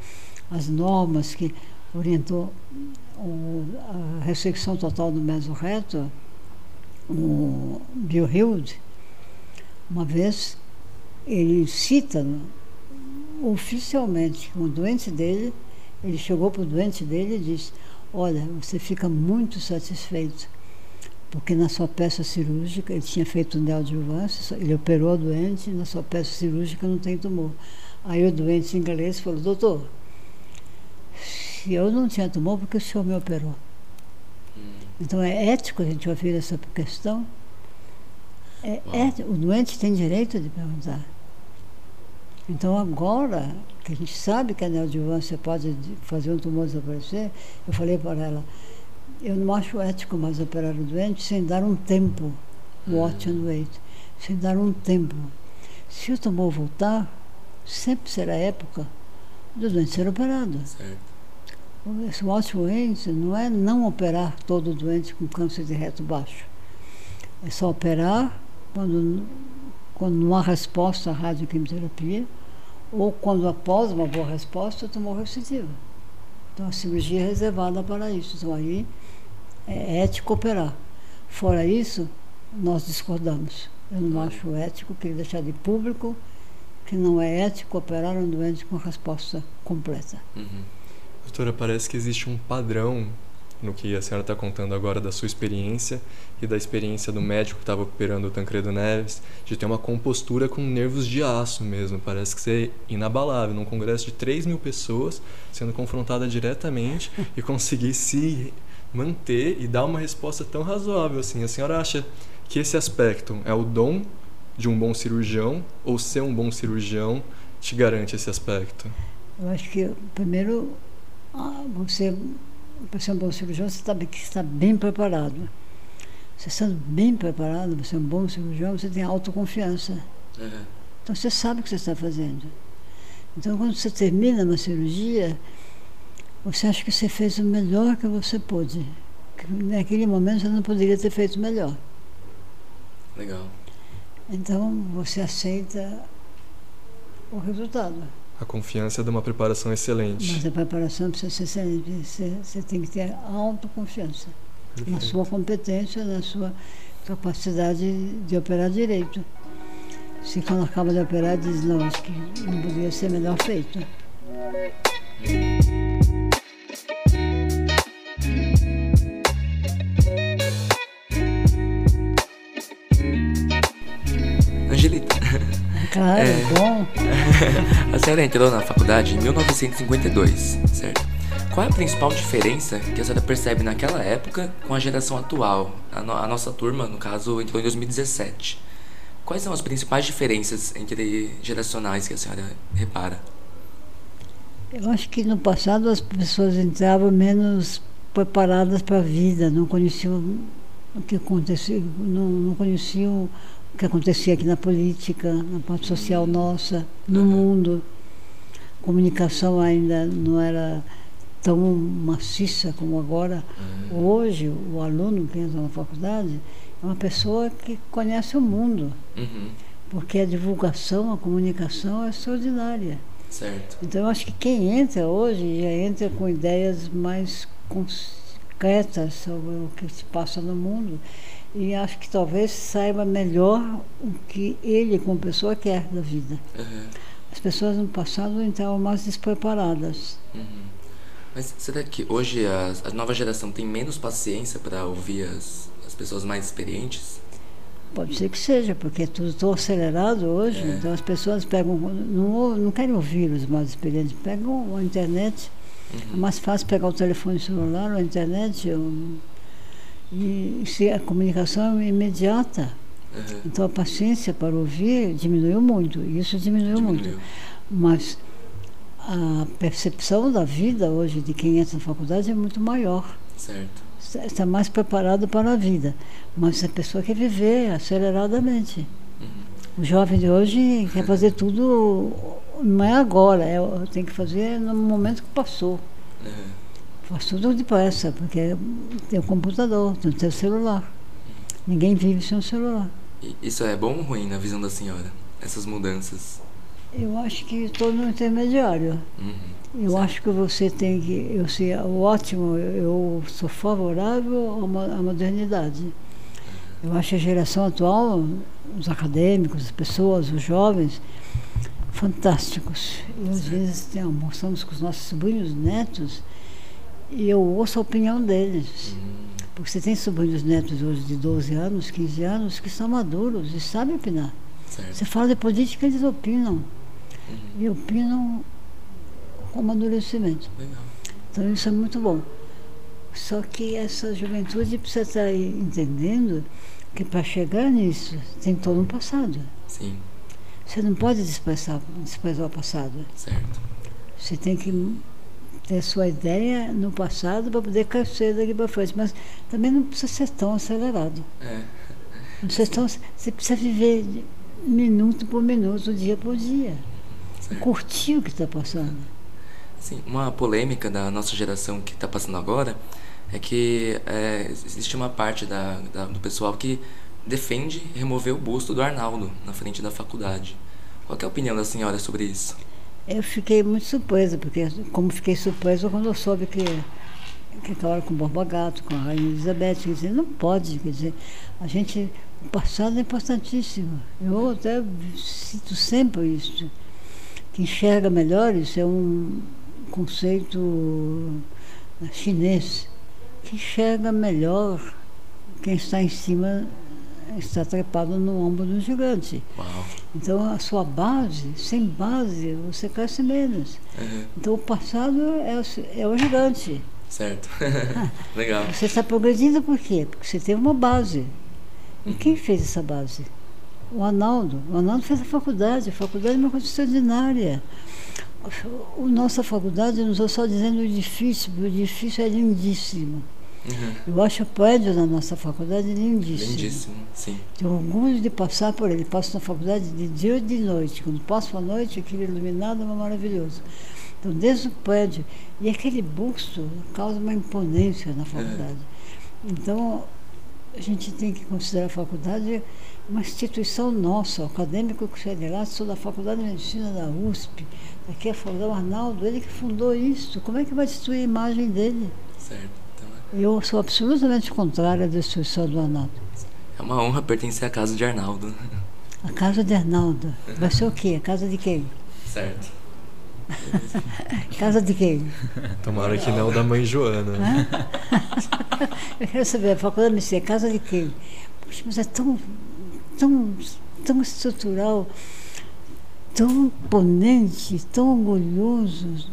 as normas, que orientou o, a ressecção total do mesorreto, o Bill Hild, uma vez ele cita oficialmente o doente dele, ele chegou para o doente dele e disse, olha, você fica muito satisfeito, porque na sua peça cirúrgica, ele tinha feito um neoadjuvância, ele operou o doente, na sua peça cirúrgica não tem tumor. Aí o doente inglês falou, doutor, se eu não tinha tumor, porque o senhor me operou? Então é ético a gente ouvir essa questão. É ético, o doente tem direito de perguntar. Então agora que a gente sabe que a neoadjuvância pode fazer um tumor desaparecer, eu falei para ela, eu não acho ético mais operar o doente sem dar um tempo, watch and wait, sem dar um tempo. Se o tumor voltar, sempre será época do doente ser operado. Certo. Esse watch and wait não é não operar todo doente com câncer de reto baixo. É só operar quando quando não há resposta à radioquimioterapia, ou quando após uma boa resposta, o tumor recidiva. Então a cirurgia é reservada para isso. Então aí é ético operar. Fora isso, nós discordamos. Eu não acho ético, queria deixar de público que não é ético operar um doente com resposta completa. Uhum. Doutora, parece que existe um padrão no que a senhora está contando agora da sua experiência e da experiência do médico que estava operando o Tancredo Neves, de ter uma compostura com nervos de aço mesmo. Parece que você é inabalável, num congresso de 3 mil pessoas, sendo confrontada diretamente e conseguir se manter e dar uma resposta tão razoável assim. A senhora acha que esse aspecto é o dom de um bom cirurgião ou ser um bom cirurgião te garante esse aspecto? Eu acho que, primeiro, ah, você para ser um bom cirurgião, você tem que estar bem preparado. Você estando bem preparado, você é um bom cirurgião, você tem autoconfiança. Uhum. Então você sabe o que você está fazendo. Então quando você termina uma cirurgia, você acha que você fez o melhor que você pôde. Que naquele momento você não poderia ter feito melhor. Legal. Então você aceita o resultado. A confiança é de uma preparação excelente. Mas a preparação precisa ser excelente. Você, você tem que ter autoconfiança na sua competência, na sua capacidade de operar direito. Se quando acaba de operar diz, não, acho que não poderia ser melhor feito. Claro, É. bom. a senhora entrou na faculdade em 1952, certo? Qual é a principal diferença que a senhora percebe naquela época com a geração atual? A, no- a nossa turma, no caso, entrou em 2017. Quais são as principais diferenças entre geracionais que a senhora repara? Eu acho que no passado as pessoas entravam menos preparadas para a vida, não conheciam o que acontecia, não, não conheciam que acontecia aqui na política, na parte social nossa, no mundo. A comunicação ainda não era tão maciça como agora. Hoje, o aluno que entra na faculdade é uma pessoa que conhece o mundo, Uhum, porque a divulgação, a comunicação é extraordinária. certo. Então, eu acho que quem entra hoje já entra com ideias mais concretas sobre o que se passa no mundo e acho que talvez saiba melhor o que ele, como pessoa, quer da vida. Uhum, As pessoas no passado entravam mais despreparadas. uhum. Mas será que hoje a, a nova geração tem menos paciência para ouvir as, as pessoas mais experientes? Pode ser que seja, porque é tudo tão acelerado hoje, É. então as pessoas pegam, não, não querem ouvir os mais experientes, pegam a internet. É mais fácil pegar o telefone celular a internet ou, e se a comunicação é imediata. Uhum, Então a paciência para ouvir diminuiu muito, isso diminuiu, muito. diminuiu. Mas a percepção da vida hoje de quem entra na faculdade é muito maior. Certo. Está mais preparado para a vida. Mas a pessoa quer viver aceleradamente. Uhum. O jovem de hoje quer fazer tudo, não é agora, é, tem que fazer no momento que passou. Uhum. Faz tudo depressa, porque tem o computador, tem o celular. Ninguém vive sem o celular. Isso é bom ou ruim na visão da senhora? Essas mudanças? Eu acho que estou no intermediário. Uhum. Eu acho que você tem que. Eu sei, o ótimo, eu sou favorável à mo- à modernidade. Eu acho a geração atual, os acadêmicos, as pessoas, os jovens, fantásticos. E às vezes almoçamos com os nossos sobrinhos netos e eu ouço a opinião deles. Porque você tem sobrinhos netos hoje de 12 anos, 15 anos, que são maduros e sabem opinar. certo. Você fala de política, eles opinam. Uhum. E opinam com amadurecimento. Legal. Então isso é muito bom. Só que essa juventude precisa estar aí entendendo que para chegar nisso tem todo um passado. Sim, Você não pode desprezar, desprezar o passado. certo. Você tem que ter sua ideia no passado para poder crescer daqui para frente. Mas também não precisa ser tão acelerado. É, Não precisa tão- você precisa viver minuto por minuto, dia por dia. certo. Curtir o que está passando. Sim, uma polêmica da nossa geração que está passando agora é que é, existe uma parte da, da- do pessoal que defende remover o busto do Arnaldo na frente da faculdade. Qual é a opinião da senhora sobre isso? Eu fiquei muito surpresa, porque como fiquei surpresa quando eu soube que, que acabaram com o Borba Gato, com a Rainha Elizabeth, quer dizer, não pode, quer dizer, a gente, o passado é importantíssimo. Eu até cito sempre isso, que enxerga melhor, isso é um conceito chinês, que enxerga melhor quem está em cima, está trepado no ombro do gigante. Uau. Então, a sua base, sem base, você cresce menos. Uhum, Então, o passado é, o- é o gigante. certo. Legal. Você está progredindo por quê? Porque você teve uma base. E quem fez essa base? O Arnaldo. O Arnaldo fez a faculdade. A faculdade é uma coisa extraordinária. A nossa faculdade, eu não estou só dizendo o edifício, porque o edifício é lindíssimo. Uhum. Eu acho o prédio da nossa faculdade lindíssimo. Lindíssimo, sim. Tenho orgulho de passar por ele. Passo na faculdade de dia e de noite. Quando passo à noite, aquele iluminado é maravilhoso. Então, desde o prédio. E aquele busto causa uma imponência na faculdade. Então, a gente tem que considerar a faculdade uma instituição nossa. O acadêmico que sai de lá, sou da Faculdade de Medicina da USP. Aqui é o Arnaldo, ele que fundou isso. Como é que vai destruir a imagem dele? Certo. Eu sou absolutamente contrária à destruição do Arnaldo. é uma honra pertencer à casa de Arnaldo. A casa de Arnaldo. Vai ser o quê? A casa de quem? Certo. Casa de quem? Tomara que não da mãe Joana. né? Eu quero saber, a faculdade de medicina, casa de quem? Poxa, mas é tão, tão, tão estrutural, tão imponente, tão orgulhoso.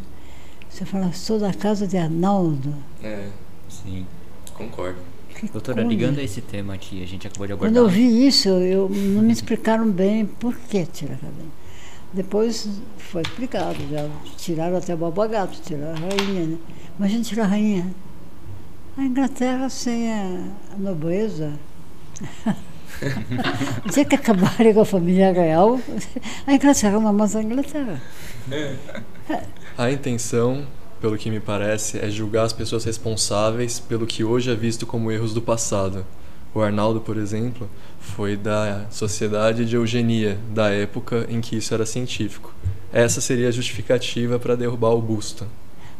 Você fala, sou da casa de Arnaldo. É, Sim. concordo. Que Doutora, coisa. ligando a esse tema aqui, a gente acabou de Quando abordar. eu vi isso, eu, não me explicaram bem por que tirar cabelo. Depois foi explicado, já tiraram até o babagato, tiraram a rainha, né? Imagina tirar a rainha. A Inglaterra sem a, nobreza. o dia que acabarem com a família real, a Inglaterra não é mais a Inglaterra. A intenção, pelo que me parece, é julgar as pessoas responsáveis pelo que hoje é visto como erros do passado. O Arnaldo, por exemplo, foi da Sociedade de Eugenia, da época em que isso era científico. Essa seria a justificativa para derrubar o busto.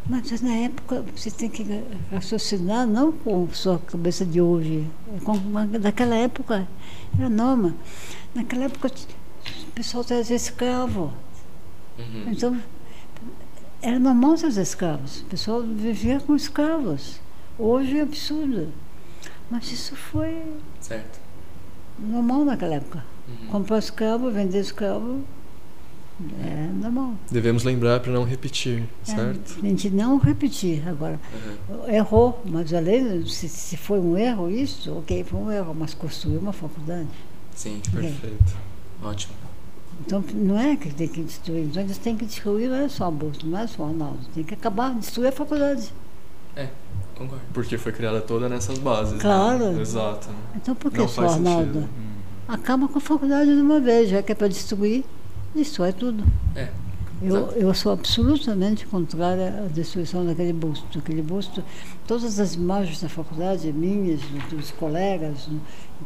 Mas na época você tem que raciocinar não com sua cabeça de hoje. Com uma, daquela época era norma. Naquela época o pessoal trazia escravo. Uhum. Então era normal trazer escravos. O pessoal vivia com escravos. Hoje é absurdo. Mas isso foi Certo. normal naquela época. Uhum. Comprar escravo, vender escravo, é normal. Devemos lembrar para não repetir, É, certo? a gente não repetir agora. Uhum. Errou, mas além, se, se foi um erro isso, ok, foi um erro, mas construiu uma faculdade. Sim, Perfeito. ótimo. Então não é que tem que destruir, então eles têm que destruir, não é só a Bolsa, não é só o Arnaldo, tem que acabar, destruir a faculdade. Concordo. Porque foi criada toda nessas bases. né? Claro. Exato. Então por que Não só Arnaldo? sentido. Hum. Acaba com a faculdade de uma vez, já que é para destruir, destrói tudo. É, Eu, eu sou absolutamente contrária à destruição daquele busto. Aquele busto, todas as imagens da faculdade, minhas, dos colegas,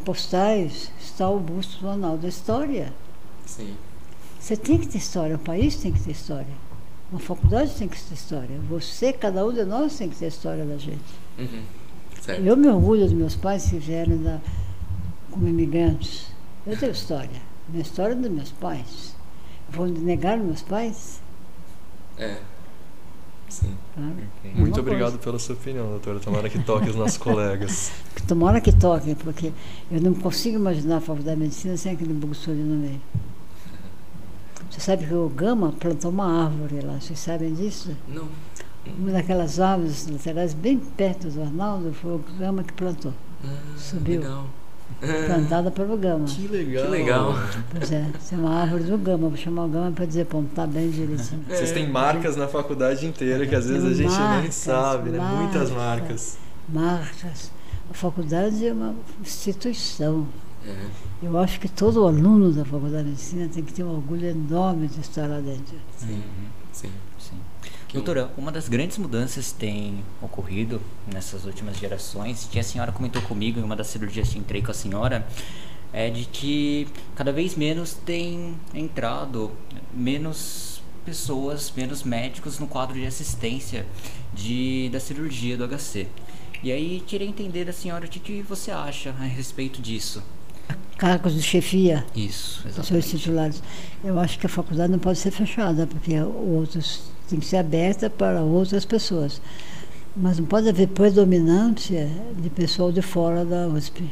postais, está o busto do Anal da História. Sim. Você tem que ter história, o país tem que ter história. Uma faculdade tem que ter história. Você, cada um de nós tem que ter história da gente. Uhum. Certo. Eu me orgulho dos meus pais que vieram da, como imigrantes. Eu tenho história. Minha história é dos meus pais. Vou negar meus pais? É. Sim. Claro. Muito Mesma obrigado coisa. pela sua opinião, doutora. Tomara que toque os nossos colegas. Tomara que toque, porque eu não consigo imaginar a faculdade de medicina sem aquele busto ali no meio. Você sabe que o Gama plantou uma árvore lá, vocês sabem disso? Não. Uma daquelas árvores laterais bem perto do Arnaldo foi o Gama que plantou, Ah, Subiu. Legal. plantada pelo Gama. Que legal. Que legal. Pois é, tem uma árvore do Gama, vou chamar o Gama para dizer, pô, tá bem direitinho. Vocês têm marcas na faculdade inteira que às vezes a gente nem marcas, sabe, né? Muitas marcas. marcas. Marcas. A faculdade é uma instituição. É. Eu acho que todo aluno da faculdade de medicina tem que ter um orgulho enorme de estar lá dentro. Sim. Sim. Sim. Que Doutora, uma das grandes mudanças que tem ocorrido nessas últimas gerações, que a senhora comentou comigo em uma das cirurgias que entrei com a senhora, é de que cada vez menos tem entrado menos pessoas, menos médicos no quadro de assistência de, da cirurgia do HC. E aí queria entender da senhora o que, que você acha a respeito disso. Cargos de chefia, Isso, exatamente. titulares. Eu acho que a faculdade não pode ser fechada, porque outros tem que ser aberta para outras pessoas. Mas não pode haver predominância de pessoal de fora da USP.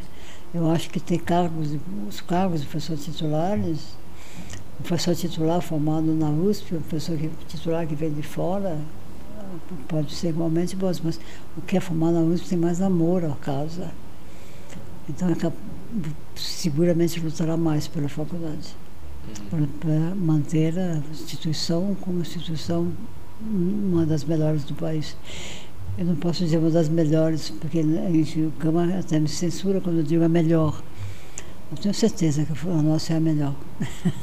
Eu acho que tem cargos, os cargos de professores titulares, o professor titular formado na USP, o professor titular que vem de fora, pode ser igualmente bom, mas o que é formado na USP tem mais amor à causa. Então, é seguramente lutará mais pela faculdade, Uhum. para manter a instituição como instituição uma das melhores do país. Eu não posso dizer uma das melhores, porque a gente- o Gama até me censura quando eu digo a melhor. Eu tenho certeza que a nossa é a melhor.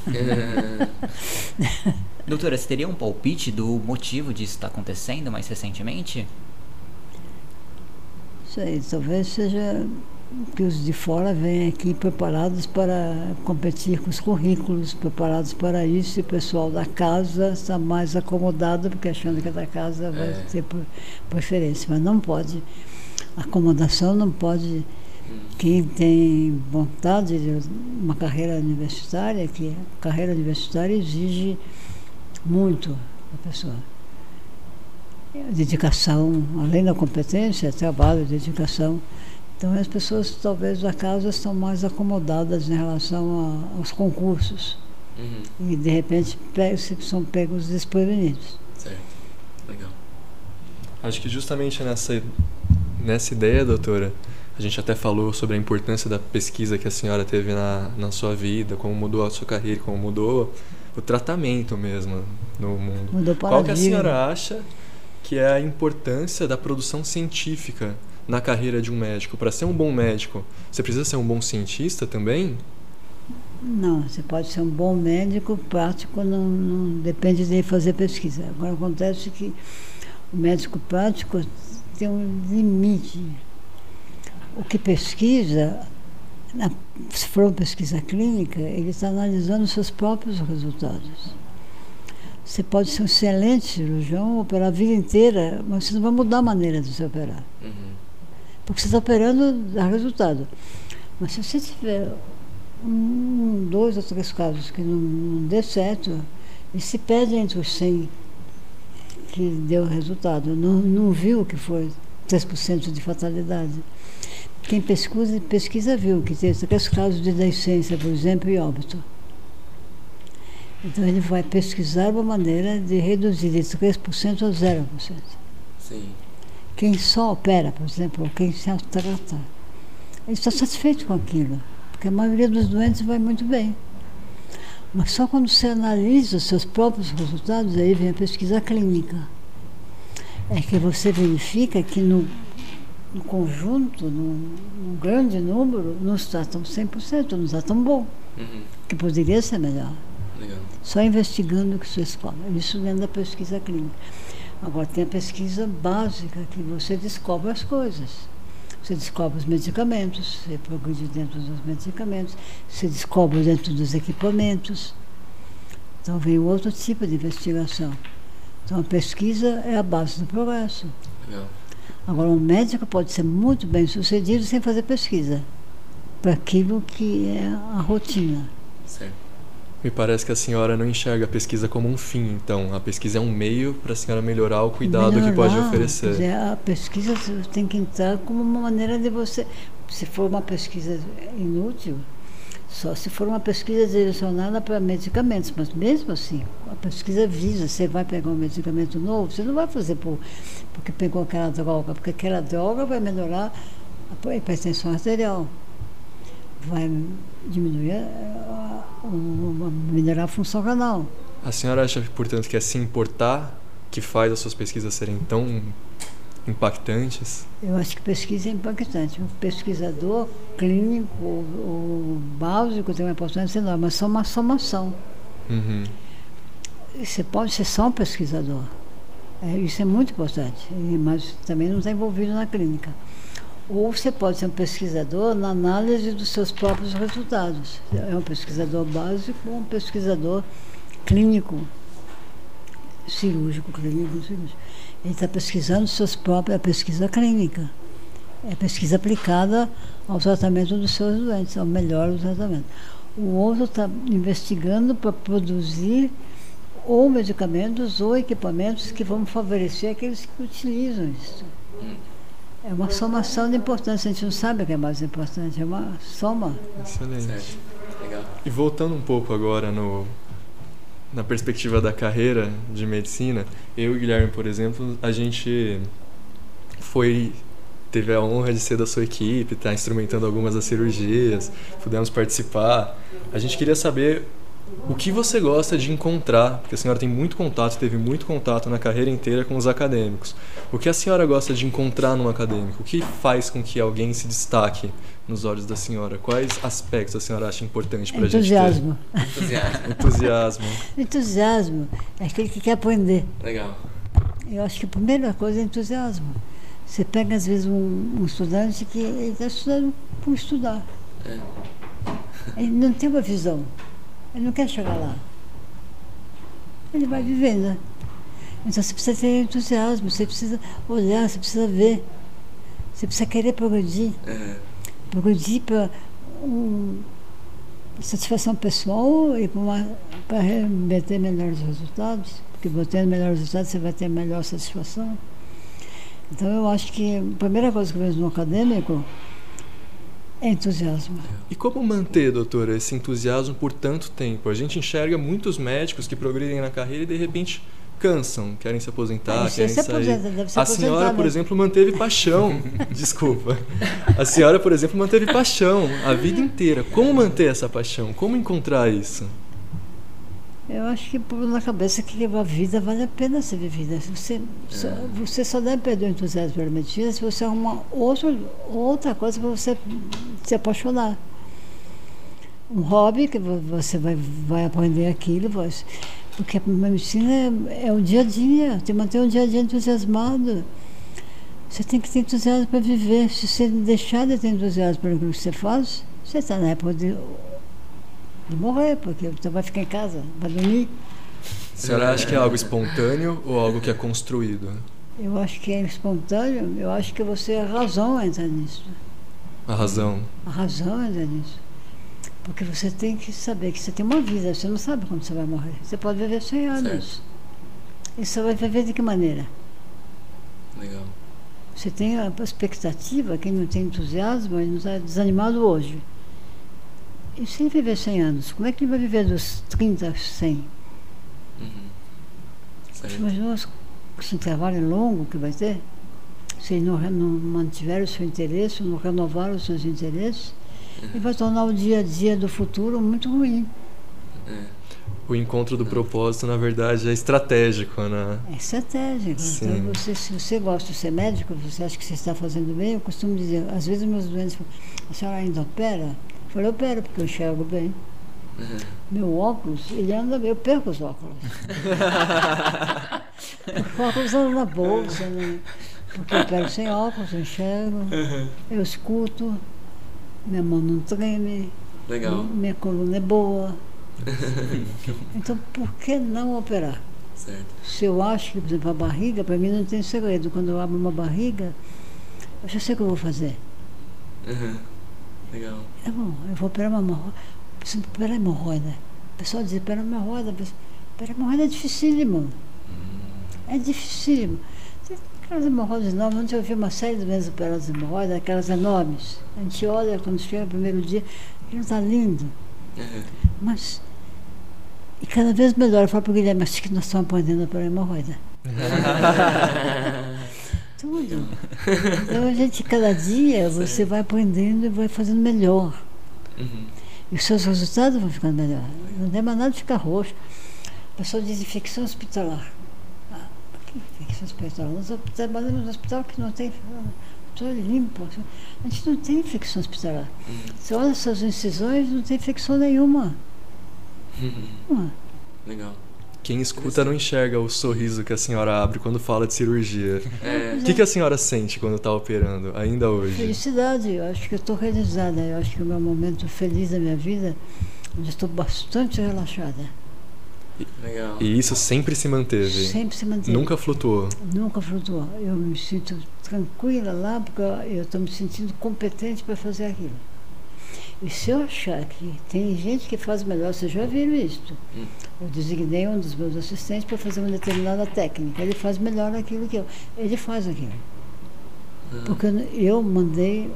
É. Doutora, você teria um palpite do motivo disso estar acontecendo mais recentemente? Aí, talvez seja que os de fora vêm aqui preparados para competir com os currículos, preparados para isso, e o pessoal da casa está mais acomodado, porque achando que a da casa vai É. ter pre- preferência. Mas não pode. Acomodação não pode. Quem tem vontade de uma carreira universitária, que a carreira universitária exige muito da pessoa dedicação, além da competência, trabalho, dedicação. Então as pessoas talvez da casa estão mais acomodadas em relação a- aos concursos Uhum. e de repente são pegos desprevenidos. Certo. Legal. Acho que justamente nessa, nessa ideia, doutora, a gente até falou sobre a importância da pesquisa que a senhora teve na, na sua vida, como mudou a sua carreira, como mudou o tratamento mesmo no mundo. Mudou o Qual que a paradigma. senhora acha que é a importância da produção científica na carreira de um médico? Para ser um bom médico, você precisa ser um bom cientista também? Não, você pode ser um bom médico, prático não, não depende de fazer pesquisa. Agora acontece que o médico prático tem um limite. O que pesquisa, na- se for uma pesquisa clínica, ele está analisando os seus próprios resultados. Você pode ser um excelente cirurgião, operar a vida inteira, mas você não vai mudar a maneira de se operar. Uhum. Porque você está operando, dá resultado. Mas se você tiver um, dois ou três casos que não, não dê certo, e se perde entre os 100 que deu resultado. Não, não viu que foi 3% de fatalidade. Quem pesquisa, pesquisa viu que tem três casos de decência, por exemplo, e óbito. Então ele vai pesquisar uma maneira de reduzir de 3% a 0%. Sim. Quem só opera, por exemplo, ou quem se trata, ele está satisfeito com aquilo, porque a maioria dos doentes vai muito bem. Mas só quando você analisa os seus próprios resultados, aí vem a pesquisa clínica. É que você verifica que no, no conjunto, num, num grande número, não está tão 100%, não está tão bom, Uhum. que poderia ser melhor. Legal. Só investigando que você escola. Isso dentro da pesquisa clínica. Agora tem a pesquisa básica, que você descobre as coisas. Você descobre os medicamentos, você progride dentro dos medicamentos, você descobre dentro dos equipamentos. Então vem outro tipo de investigação. Então a pesquisa é a base do progresso. Legal. Agora, um médico pode ser muito bem sucedido sem fazer pesquisa, para aquilo que é a rotina. Certo. Me parece que a senhora não enxerga a pesquisa como um fim, então. A pesquisa é um meio para a senhora melhorar o cuidado que pode Melhorar, oferecer. dizer, a pesquisa tem que entrar como uma maneira de você. Se for uma pesquisa inútil, só se for uma pesquisa direcionada para medicamentos, mas mesmo assim, a pesquisa visa, você vai pegar um medicamento novo, você não vai fazer por, porque pegou aquela droga, porque aquela droga vai melhorar a hipertensão arterial, vai diminuir, a, a, a, melhorar a função renal. A senhora acha, portanto, que é se importar que faz as suas pesquisas serem tão impactantes? Eu acho que pesquisa é impactante. O pesquisador clínico, o, o básico tem uma importância enorme, mas só uma somação. Uhum. Você pode ser só um pesquisador. É, isso é muito importante, mas também não está envolvido na clínica. Ou você pode ser um pesquisador na análise dos seus próprios resultados. É um pesquisador básico ou um pesquisador clínico, cirúrgico, clínico, cirúrgico. Ele está pesquisando suas próprias, a pesquisa clínica. É pesquisa aplicada ao tratamento dos seus doentes, ao melhor tratamento. O outro está investigando para produzir ou medicamentos ou equipamentos que vão favorecer aqueles que utilizam isso. É uma somação de importância, a gente não sabe o que é mais importante, é uma soma. Excelente. Certo. Legal. E voltando um pouco agora no, na perspectiva da carreira de medicina, eu e o Guilherme, por exemplo, a gente foi teve a honra de ser da sua equipe, estar tá instrumentando algumas das cirurgias, pudemos participar. A gente queria saber o que você gosta de encontrar, porque a senhora tem muito contato, teve muito contato na carreira inteira com os acadêmicos. O que a senhora gosta de encontrar num acadêmico? O que faz com que alguém se destaque nos olhos da senhora? Quais aspectos a senhora acha importante para a gente ter? Entusiasmo. Entusiasmo. Entusiasmo. Entusiasmo é aquele que quer aprender. Legal. Eu acho que a primeira coisa é entusiasmo. Você pega, às vezes, um, um estudante que está estudando por estudar. É. Ele não tem uma visão. Ele não quer chegar lá. Ele vai vivendo. Então você precisa ter entusiasmo, você precisa olhar, você precisa ver. Você precisa querer progredir. É. Progredir para um, satisfação pessoal e para remeter melhores resultados. Porque botando melhores resultados você vai ter melhor satisfação. Então eu acho que a primeira coisa que eu vejo no acadêmico entusiasmo. E como manter, doutora, esse entusiasmo por tanto tempo? A gente enxerga muitos médicos que progridem na carreira e de repente cansam, querem se aposentar, Ah, querem se sair. aposenta, deve se a senhora, por mesmo. exemplo, manteve paixão. Desculpa. A senhora, por exemplo, manteve paixão a vida inteira. Como manter essa paixão? Como encontrar isso? Eu acho que pôr na cabeça que a vida vale a pena ser vivida. Você só, você só deve perder o entusiasmo pela medicina se você arrumar outro, outra coisa para você se apaixonar. Um hobby que vo- você vai, vai aprender aquilo, você- porque a medicina é, é o dia a dia, tem que manter o dia a dia entusiasmado. Você tem que ter entusiasmo para viver. Se você deixar de ter entusiasmo pelo que você faz, você está na época de, de morrer, porque você vai ficar em casa, vai dormir. A senhora acha que é algo espontâneo ou algo que é construído? Eu acho que é espontâneo, eu acho que você, a razão entra nisso. A razão. A razão entra nisso. Porque você tem que saber que você tem uma vida, você não sabe quando você vai morrer. Você pode viver 100 anos. E você vai viver de que maneira? Legal. Você tem a expectativa, quem não tem entusiasmo, ele não está desanimado hoje. E se ele viver 100 anos, como é que ele vai viver dos 30 aos 100? Uhum. Você imaginou esse- longo que vai ter? Se ele não, não mantiver o seu interesse, não renovar os seus interesses, ele vai tornar o dia a dia do futuro muito ruim. É. O encontro do propósito, na verdade, é estratégico, né? É estratégico. Sim. Então, você, se você gosta de ser médico, você acha que você está fazendo bem, eu costumo dizer, às vezes meus doentes falam, a senhora ainda opera? Eu falo, eu opero, porque eu enxergo bem. Uhum. Meu óculos, ele anda, eu perco os óculos. o óculos anda na bolsa, né? Porque eu pego sem óculos, eu enxergo, eu escuto, minha mão não treme, Legal. minha coluna é boa. Então, por que não operar? Certo. Se eu acho que, por exemplo, a barriga, para mim não tem segredo. Quando eu abro uma barriga, eu já sei o que eu vou fazer. Uhum. Legal. É bom, eu vou operar uma hemorroida. Preciso operar hemorroida. O pessoal diz, operar hemorroida. Operar hemorroida é dificílimo. É dificílimo. Aquelas hemorroidas enormes, ontem eu vi uma série de vezes operadas hemorroidas, aquelas enormes. A gente olha quando chega o primeiro dia, aquilo está lindo. Uhum. Mas, e cada vez melhor. Eu falo para o Guilherme, acho que nós estamos aprendendo a operar hemorroida. Tudo. Então a gente, cada dia, você vai aprendendo e vai fazendo melhor. Uhum. E os seus resultados vão ficando melhor. Não tem mais nada de ficar roxo. O pessoal diz infecção hospitalar. Ah, que infecção hospitalar? Nós trabalhamos no hospital que não tem. Estou limpo. A gente não tem infecção hospitalar. Uhum. Você olha essas incisões, não tem infecção nenhuma. Nenhuma. Legal. Quem escuta não enxerga o sorriso que a senhora abre quando fala de cirurgia. É, O que, que a senhora sente quando está operando, ainda hoje? Felicidade, eu acho que eu estou realizada. Eu acho que o meu momento feliz da minha vida, onde estou bastante relaxada. legal. E isso sempre se manteve? Sempre se mantém. Nunca flutuou? Nunca flutuou. Eu me sinto tranquila lá porque eu estou me sentindo competente para fazer aquilo. E se eu achar que tem gente que faz melhor, vocês já viram isso? Hum. Eu designei um dos meus assistentes para fazer uma determinada técnica. Ele faz melhor aquilo que eu. Ele faz aquilo. Ah, Porque eu mandei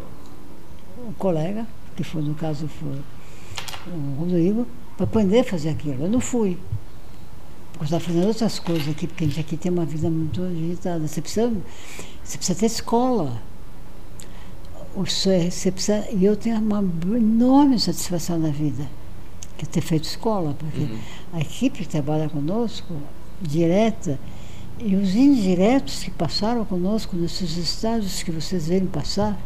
um colega, que foi no caso foi o Rodrigo, para aprender a fazer aquilo. Eu não fui. Porque eu estava fazendo outras coisas aqui, porque a gente aqui tem uma vida muito agitada. Você precisa, você precisa ter escola. Você precisa, e eu tenho uma enorme satisfação na vida, que é ter feito escola, porque Uhum. a equipe que trabalha conosco, direta, e os indiretos que passaram conosco nesses estágios que vocês verem passar,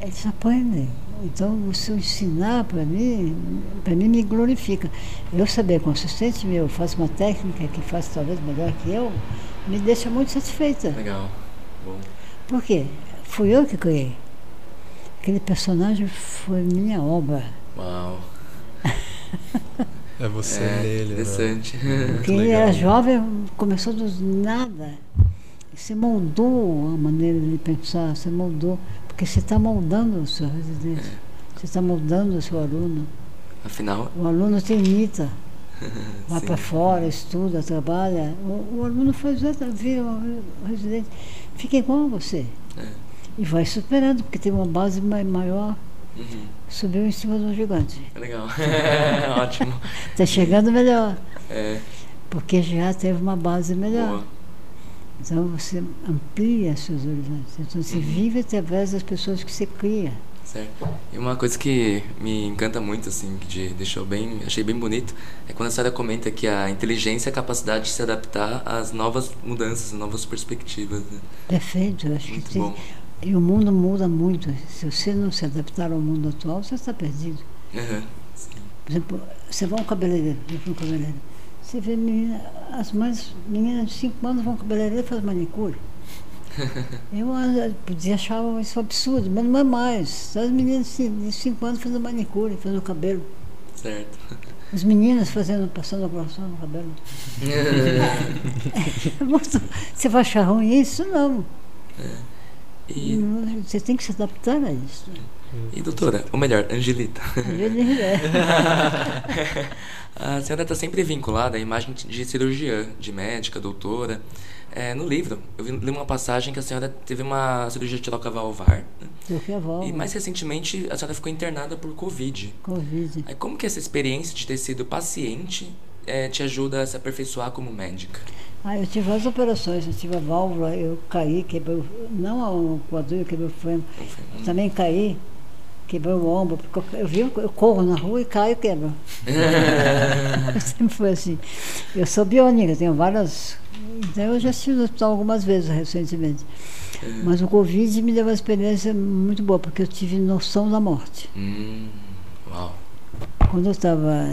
eles aprendem. Então, você ensinar para mim, para mim me glorifica. Eu saber que assistente meu faz uma técnica que faz talvez melhor que eu, me deixa muito satisfeita. Legal. Bom. Por quê? Fui eu que criei. Aquele personagem foi minha obra. Uau. É você É, nele, né? interessante. Quem legal. era jovem começou do nada. Você moldou a maneira de pensar, você moldou. Porque você está moldando o seu residente. Você está moldando o seu aluno. Afinal, O aluno te imita. Vai para fora, estuda, trabalha. O, o aluno faz vira um residente. Fica igual a você. É. E vai superando, porque tem uma base mai- maior. Uhum. Subiu em cima do gigante. É legal. Ótimo. Está chegando melhor, É, porque já teve uma base melhor. boa. Então você amplia seus horizontes. Então você Uhum. vive através das pessoas que você cria. Certo. E uma coisa que me encanta muito, assim, que de- deixou bem, achei bem bonito, é quando a senhora comenta que a inteligência é a capacidade de se adaptar às novas mudanças, às novas perspectivas. Né? Perfeito, eu acho que Muito tem. bom. E o mundo muda muito. Se você não se adaptar ao mundo atual, você está perdido. Sim. Por exemplo, você vai a um cabeleireiro, eu fui um cabeleireiro. Você vê menina, as mães, meninas de 5 anos vão ao cabeleireiro e fazem manicure. Eu ah, podia achar isso absurdo, mas não é mais. As meninas de 5 anos fazendo manicure, fazendo cabelo. Certo. As meninas fazendo, passando a broção no cabelo. Você vai achar ruim isso? Não. E, Você tem que se adaptar a isso. e doutora, ou melhor, Angelita, é. a senhora está sempre vinculada à imagem de cirurgiã, de médica, doutora. É, no livro, eu vi- li uma passagem que a senhora teve uma cirurgia de troca valvar, né? E mais recentemente a senhora ficou internada por Covid. Covid. Aí como que essa experiência de ter sido paciente eh, te ajuda a se aperfeiçoar como médica? Ah, eu tive várias operações, eu tive a válvula, eu caí, quebrei, o- não o quadril, quebrei o fêmur, também caí, quebrei o ombro, porque eu, eu vi, eu corro na rua e caio e quebro. Sempre foi assim. Eu sou biônica, tenho várias. Então eu já estive no hospital algumas vezes recentemente. Mas o Covid me deu uma experiência muito boa, porque eu tive noção da morte. Hum, uau. Quando eu estava,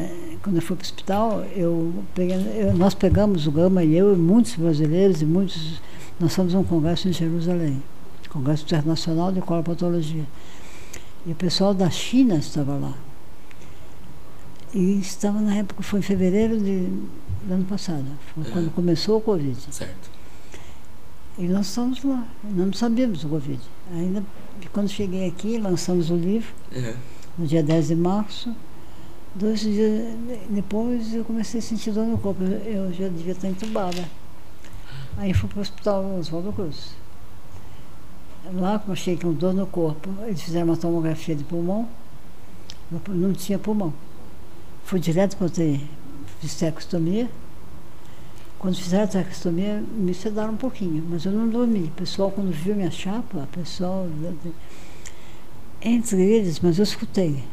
quando eu fui para o hospital, eu peguei, eu, nós pegamos o Gama e eu e muitos brasileiros e muitos, nós fomos a um congresso em Jerusalém, Congresso Internacional de Colopatologia. E o pessoal da China estava lá. E estava na época, foi em fevereiro de, do ano passado, foi Uhum. quando começou o Covid. Certo. E nós estávamos lá, não sabíamos do Covid. Ainda quando cheguei aqui, lançamos o livro, Uhum. no dia 10 de março. Dois dias depois eu comecei a sentir dor no corpo. Eu já devia estar entubada. Aí fui para o hospital Oswaldo Cruz. Lá, eu cheguei com dor no corpo, eles fizeram uma tomografia de pulmão. Não tinha pulmão. Fui direto para UTI. Fiz tecostomia. Quando fizeram a tecostomia, me sedaram um pouquinho, mas eu não dormi. O pessoal, quando viu minha chapa, o pessoal. Entre eles, mas eu escutei.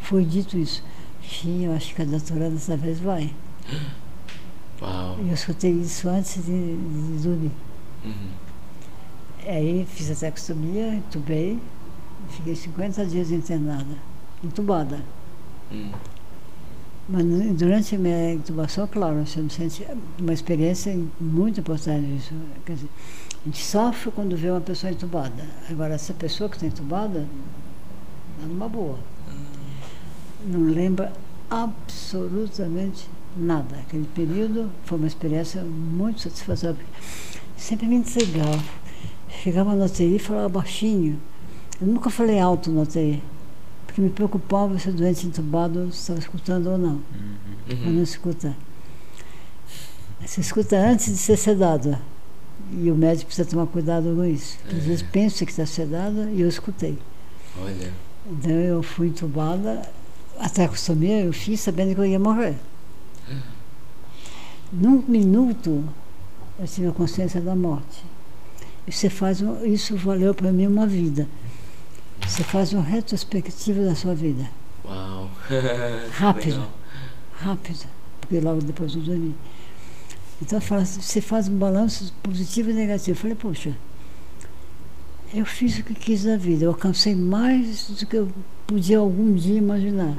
Foi dito isso. Sim, eu acho que a doutora dessa vez vai. Uau. Eu escutei isso antes de, de dormir. Uhum. Aí fiz a tecostomia, entubei, fiquei 50 dias internada, entubada. Hum. Mas durante a minha intubação, claro, você não sente uma experiência muito importante isso. Quer dizer, a gente sofre quando vê uma pessoa entubada. Agora, essa pessoa que está entubada, está numa boa. Não lembra absolutamente nada. Aquele período foi uma experiência muito satisfatória. Sempre me entregava. Chegava na UTI e falava baixinho. Eu nunca falei alto na UTI, porque me preocupava se o doente entubado estava escutando ou não. Mas não Uhum. escuta. Você escuta antes de ser sedado. E o médico precisa tomar cuidado com isso. Porque Às vezes pensa que está sedado e eu escutei. Olha. Então eu fui entubada, até acostumei, eu fiz sabendo que eu ia morrer. Num minuto eu tive a consciência da morte. E você faz um, isso valeu para mim uma vida. Você faz uma retrospectiva da sua vida, Uau. Rápido. Rápida, porque logo depois eu dormi. Então você faz um balanço positivo e negativo. Eu falei, poxa, eu fiz o que quis da vida, eu alcancei mais do que eu podia algum dia imaginar.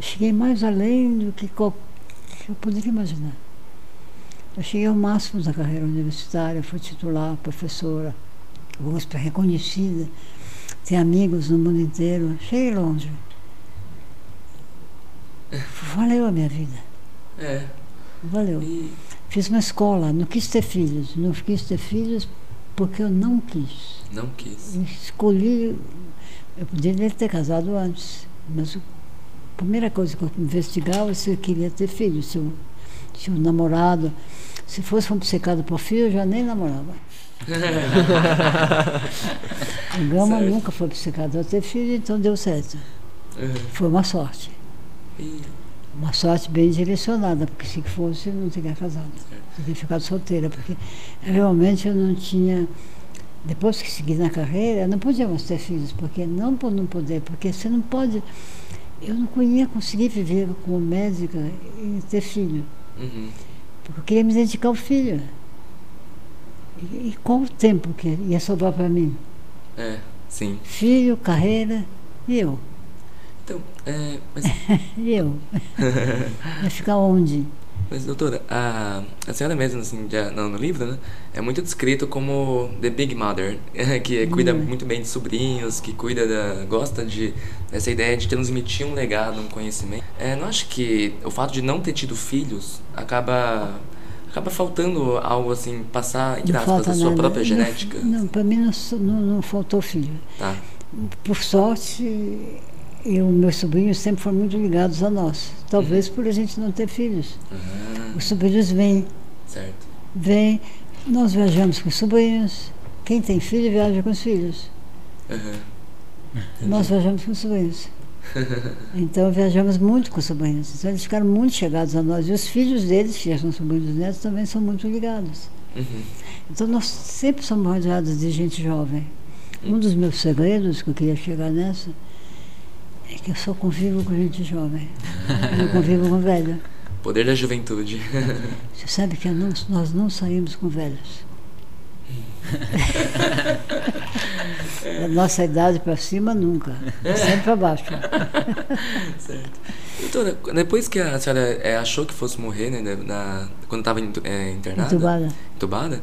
Cheguei mais além do que, que eu poderia imaginar. Eu cheguei ao máximo da carreira universitária, fui titular, professora, USP reconhecida, tenho amigos no mundo inteiro, cheguei longe. Valeu a minha vida, É. valeu. E. Fiz uma escola, não quis ter filhos, não quis ter filhos porque eu não quis. Não quis. Escolhi, eu poderia ter casado antes, mas a primeira coisa que eu investigava é se eu queria ter filhos, se eu tinha um namorado. Se fosse um obcecado por filho, eu já nem namorava. O Gama Certo. nunca foi obcecado a ter filho, então deu certo. Uhum. Foi uma sorte. E. Uma sorte bem direcionada, porque se fosse, eu não teria casado. Certo. Teria ficado solteira, porque realmente eu não tinha. Depois que segui na carreira, não podia mais ter filhos, porque não por não poder, porque você não pode. Eu não ia conseguir viver como médica e ter filho, Uhum. porque eu queria me dedicar ao filho. E, e qual o tempo que ia sobrar para mim? É. Sim. Filho, carreira e eu. Então, é. Mas. E eu. ia ficar onde? Mas, doutora, a, a senhora mesmo, assim, já, no, no livro, né, é muito descrito como The Big Mother, que cuida Hum. muito bem de sobrinhos, que cuida da... gosta de... dessa ideia de transmitir um legado, um conhecimento. É, não acho que o fato de não ter tido filhos acaba... acaba faltando algo, assim, passar, entre Não aspas, a sua nada. própria Não- genética? Não, para mim não, não, não faltou filho. Tá. Por sorte, eu, meus sobrinhos sempre foram muito ligados a nós. Talvez por a gente não ter filhos. Ah, Os sobrinhos vêm, certo. vêm, nós viajamos com os sobrinhos. Quem tem filho viaja com os filhos. Aham. Nós viajamos com os sobrinhos. Então viajamos muito com os sobrinhos. Então eles ficaram muito chegados a nós. E os filhos deles, que já são sobrinhos netos, também são muito ligados. Uhum. Então nós sempre somos rodeados de gente jovem. Um dos meus segredos que eu queria chegar nessa é que eu só convivo com gente jovem. Eu não convivo com velho. Poder da juventude. Você sabe que não- nós não saímos com velhos. da nossa idade para cima, nunca. Sempre para baixo. certo. Doutora, depois que a senhora é, achou que fosse morrer, né, na, quando estava é, internada, Entubada. entubada,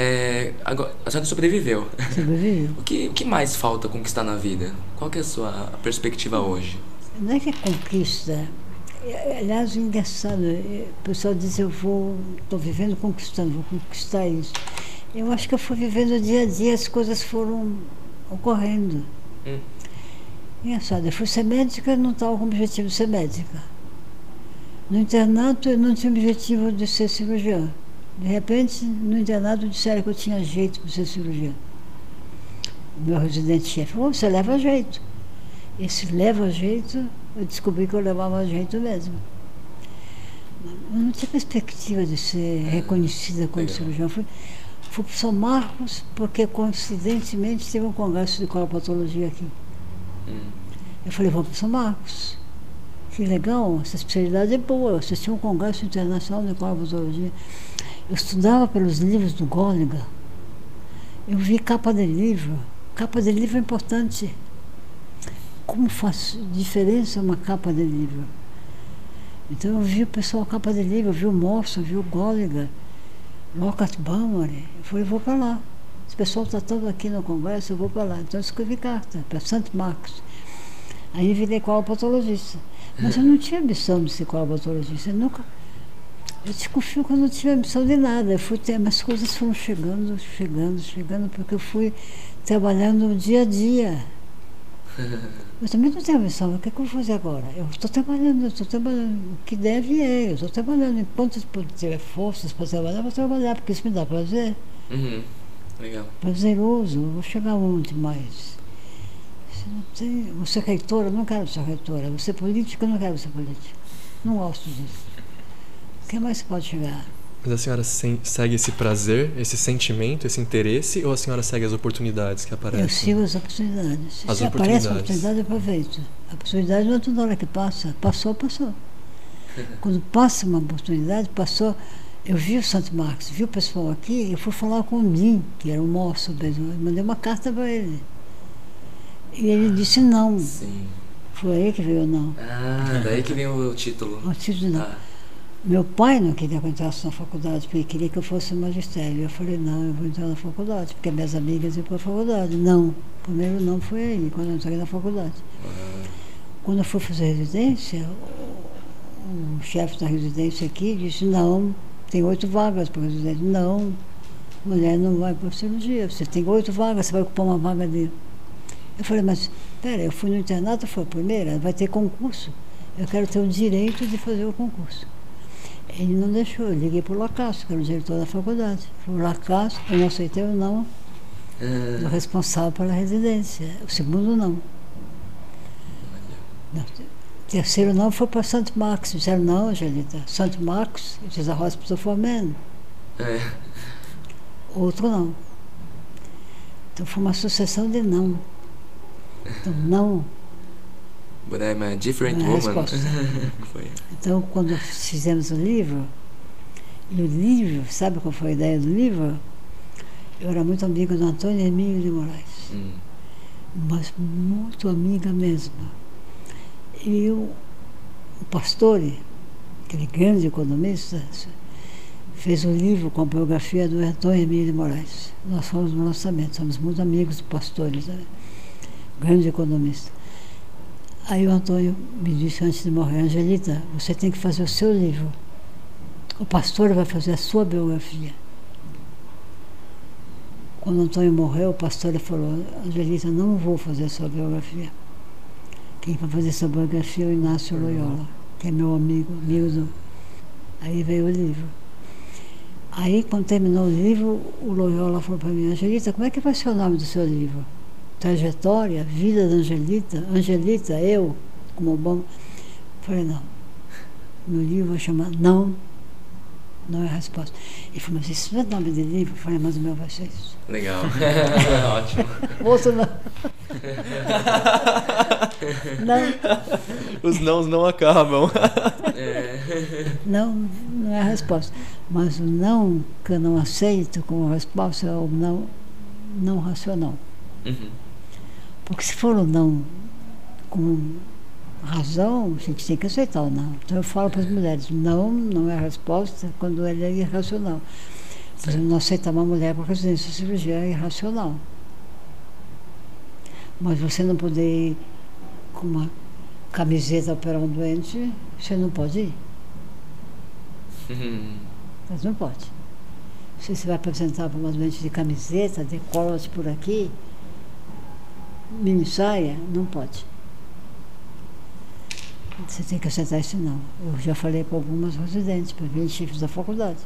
é, agora, a senhora sobreviveu. Sobreviveu. O que, o que mais falta conquistar na vida? Qual que é a sua perspectiva hoje? Não é que é conquista. É, Aliás, engraçado, é, o pessoal diz eu vou, estou vivendo conquistando, vou conquistar isso. Eu acho que eu fui vivendo o dia a dia, as coisas foram ocorrendo. Hum. Engraçado, eu fui ser médica, não estava com o objetivo de ser médica. No internato, eu não tinha o objetivo de ser cirurgiã. De repente, no internato, disseram que eu tinha jeito para ser cirurgiã. O meu residente-chefe falou: você leva jeito. Esse leva jeito, eu descobri que eu levava jeito mesmo. Eu não tinha perspectiva de ser reconhecida como Legal. cirurgiã. Fui, fui para São Marcos porque, coincidentemente, teve um congresso de colopatologia aqui. Hum. Eu falei, vou para São Marcos. Que legal, essa especialidade é boa. Eu assisti um congresso internacional de colopatologia. Eu estudava pelos livros do Góliga. Eu vi capa de livro. Capa de livro é importante. Como faz diferença uma capa de livro? Então eu vi o pessoal capa de livro, eu vi o Morso, eu vi o Góliga, Lockhart Baumer. Eu falei, vou para lá. Esse pessoal está todo aqui no congresso, eu vou para lá. Então eu escrevi carta para Santo Marcos. Aí virei colopatologista. Mas eu não tinha ambição de ser colopatologista. Eu nunca. Eu desconfio que eu não tinha ambição de nada. Eu fui ter, mas as coisas foram chegando, chegando, chegando, porque eu fui trabalhando dia a dia. Eu também não tenho ambição. O que, é que eu vou fazer agora? Eu estou trabalhando, eu estou trabalhando. O que deve é, eu estou trabalhando. Enquanto eu tiver forças para trabalhar, eu vou trabalhar, porque isso me dá prazer. Uhum. Legal. Prazeroso, eu vou chegar onde mais? Se não tem, você é reitora, eu não quero ser reitora. Você é política, eu não quero ser política. Não gosto disso. O que mais pode chegar? Mas a senhora sen- segue esse prazer, esse sentimento, esse interesse, ou a senhora segue as oportunidades que aparecem? Eu sigo as oportunidades. As Se aparece oportunidades. a oportunidade, eu aproveito. A oportunidade não é toda hora que passa. Passou, passou. Quando passa uma oportunidade, passou. Eu vi o Santo Marcos, vi o pessoal aqui, eu fui falar com o Lim, que era o moço mesmo. Eu mandei uma carta para ele. E ele disse não. Sim. Foi aí que veio o não. Ah, daí que vem o título. O título não. Ah, Meu pai não queria que eu entrasse na faculdade, porque ele queria que eu fosse magistério. Eu falei, não, eu vou entrar na faculdade, porque minhas amigas iam para a faculdade. Não. Primeiro não foi aí, quando eu entrei na faculdade. ah, Quando eu fui fazer residência, o, chefe da residência aqui disse, não, tem oito vagas para residência. Não, mulher não vai para cirurgia, você tem oito vagas, você vai ocupar uma vaga dele. Eu falei, mas pera, eu fui no internato, foi a primeira, vai ter concurso. Eu quero ter o direito de fazer o concurso. Ele não deixou, eu liguei para o Lacasso, que era o diretor da faculdade. Falei, Lacasso, eu não aceitei o não do ah, responsável pela residência. O segundo não. Não, o terceiro não foi para Santo Marcos. Disseram, não, Angelita, Santo Marcos, it is a hospital for men. é. Outro não. Então foi uma sucessão de não. Então, não. But I'm a different é a woman. Então, quando fizemos o livro, e o livro, sabe qual foi a ideia do livro? Eu era muito amiga do Antônio Emílio de Moraes. Hum. mas muito amiga mesmo. E o, o Pastore, aquele grande economista, fez um livro com a biografia do Antônio Emílio de Moraes. Nós fomos no lançamento, somos muito amigos do Pastore, sabe? grande economista. Aí o Antônio me disse antes de morrer, Angelita, você tem que fazer o seu livro. O pastor vai fazer a sua biografia. Quando o Antônio morreu, o pastor falou, Angelita, não vou fazer a sua biografia. Quem vai fazer essa biografia é o Inácio Loyola, que é meu amigo, amigo do... Aí veio o livro. Aí, quando terminou o livro, o Loyola falou para mim, Angelita, como é que vai ser o nome do seu livro? Trajetória, Vida da Angelita, Angelita, eu, como bom. Falei, não. Meu livro vai chamar Não, não é a resposta. Ele falou, mas isso não é nome de livro? Eu falei, mas o meu vai ser isso. Legal. Ótimo. Outro não. não, Os nãos não acabam. É. não, não é a resposta. Mas o não que eu não aceito como resposta é o não, não racional. Uhum. Porque se for o não com razão, a gente tem que aceitar ou não. Então eu falo para as mulheres, não, não é a resposta quando ele é irracional. Por exemplo, não aceitar uma mulher para residência cirurgia é irracional. Mas você não poder ir com uma camiseta operar um doente, você não pode ir. Mas não pode. Se você vai apresentar para uma doente de camiseta, decola-se por aqui, mini saia, não pode. Você tem que aceitar isso não. Eu já falei para algumas residentes, para 20 chefes da faculdade.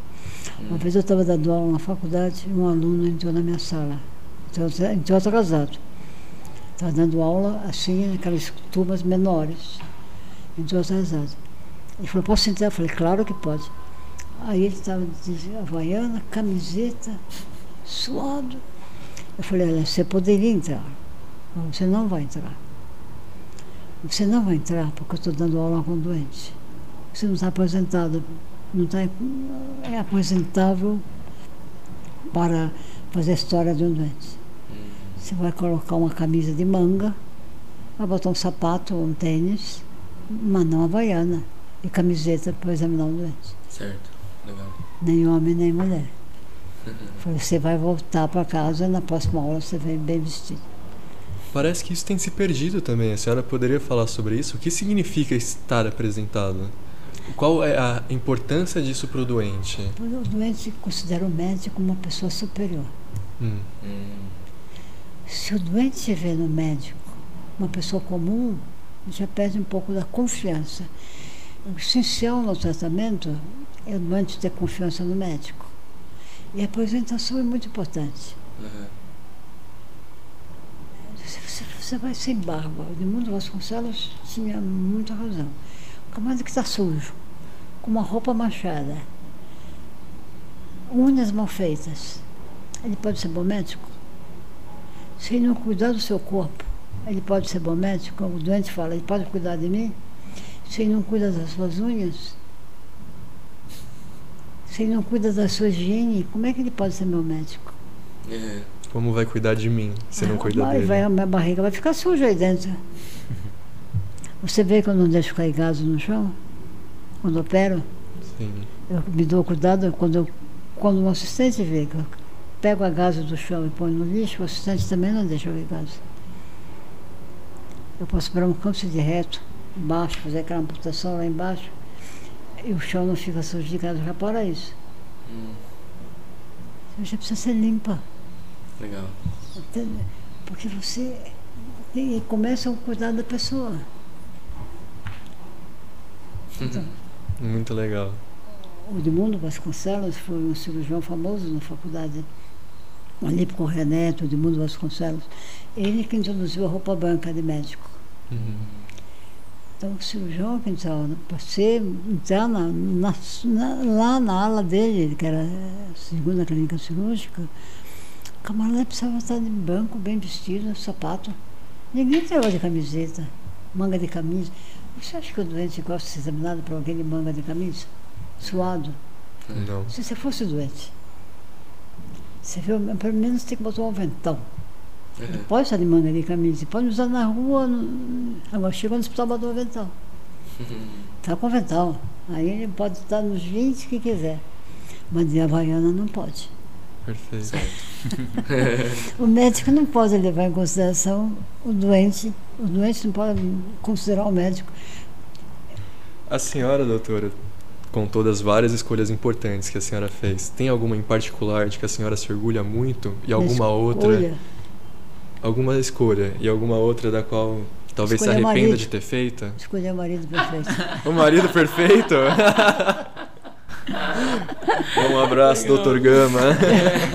Uma vez eu estava dando aula na faculdade e um aluno entrou na minha sala. Entrou, entrou atrasado. Estava dando aula assim, naquelas turmas menores. Entrou atrasado. Ele falou, posso entrar? Eu falei, claro que pode. Aí ele estava de havaiana, camiseta, suado. Eu falei, olha, você poderia entrar, você não vai entrar. Você não vai entrar porque eu estou dando aula com doente. Você não está aposentado, não está é aposentável para fazer a história de um doente. Você vai colocar uma camisa de manga, vai botar um sapato ou um tênis, mas não havaiana, e camiseta para examinar um doente. Certo, legal. Nem homem, nem mulher. Você vai voltar para casa, na próxima aula você vem bem vestido. Parece que isso tem se perdido também. A senhora poderia falar sobre isso? O que significa estar apresentado? Qual é a importância disso para o doente? O doente considera o médico uma pessoa superior. Hum. Hum, Se o doente se vê no médico uma pessoa comum, já perde um pouco da confiança. O essencial no tratamento é o doente ter confiança no médico. E a apresentação é muito importante. aham. Você, vai sem barba. O Edmundo Vasconcelos tinha muita razão. O camarada que está sujo, com uma roupa manchada, unhas mal feitas, ele pode ser bom médico? Se ele não cuidar do seu corpo, ele pode ser bom médico? O doente fala, ele pode cuidar de mim? Se ele não cuida das suas unhas, se ele não cuida da sua higiene, como é que ele pode ser meu médico? É, Como vai cuidar de mim se não Ah, cuida vai, dele? vai- a minha barriga vai ficar suja aí dentro. Você vê que eu não deixo cair gases no chão? Quando opero? Sim. Eu me dou cuidado quando, eu, quando um assistente vê que eu pego a gás do chão e ponho no lixo, o assistente também não deixa ver gás. Eu posso para um câncer de reto, embaixo, fazer aquela amputação lá embaixo, e o chão não fica sujo de gás. Repara isso. hum, Você precisa ser limpa. Legal. Porque você tem- começa a cuidar da pessoa. Então, Muito legal. o Edmundo Vasconcelos foi um cirurgião famoso na faculdade. O Alípio Correia Neto, o Edmundo Vasconcelos. Ele que introduziu a roupa branca de médico. Uhum. Então, o cirurgião que entrava, para ser, entrar na, na- na- lá na ala dele, que era a segunda clínica cirúrgica, o camarada precisava estar de branco, bem vestido, sapato. Ninguém entrava de camiseta, manga de camisa. Você acha que o doente gosta de ser examinado por alguém de manga de camisa? Suado? Não. Se você fosse doente, você viu, pelo menos tem que botar um avental. É, Não pode estar de manga de camisa, pode usar na rua. no- Agora chega no hospital, bota um avental. Está com avental. Aí ele pode estar nos 20 que quiser. Mas de Havaiana não pode. Perfeito. O médico não pode levar em consideração o doente. O doente não pode considerar o médico. A senhora, doutora, com todas as várias escolhas importantes que a senhora fez, tem alguma em particular de que a senhora se orgulha muito e alguma outra, Olha, alguma escolha e alguma outra da qual talvez Escolher se arrependa de ter feita? escolher o marido perfeito. O marido perfeito? um abraço, doutor Gama,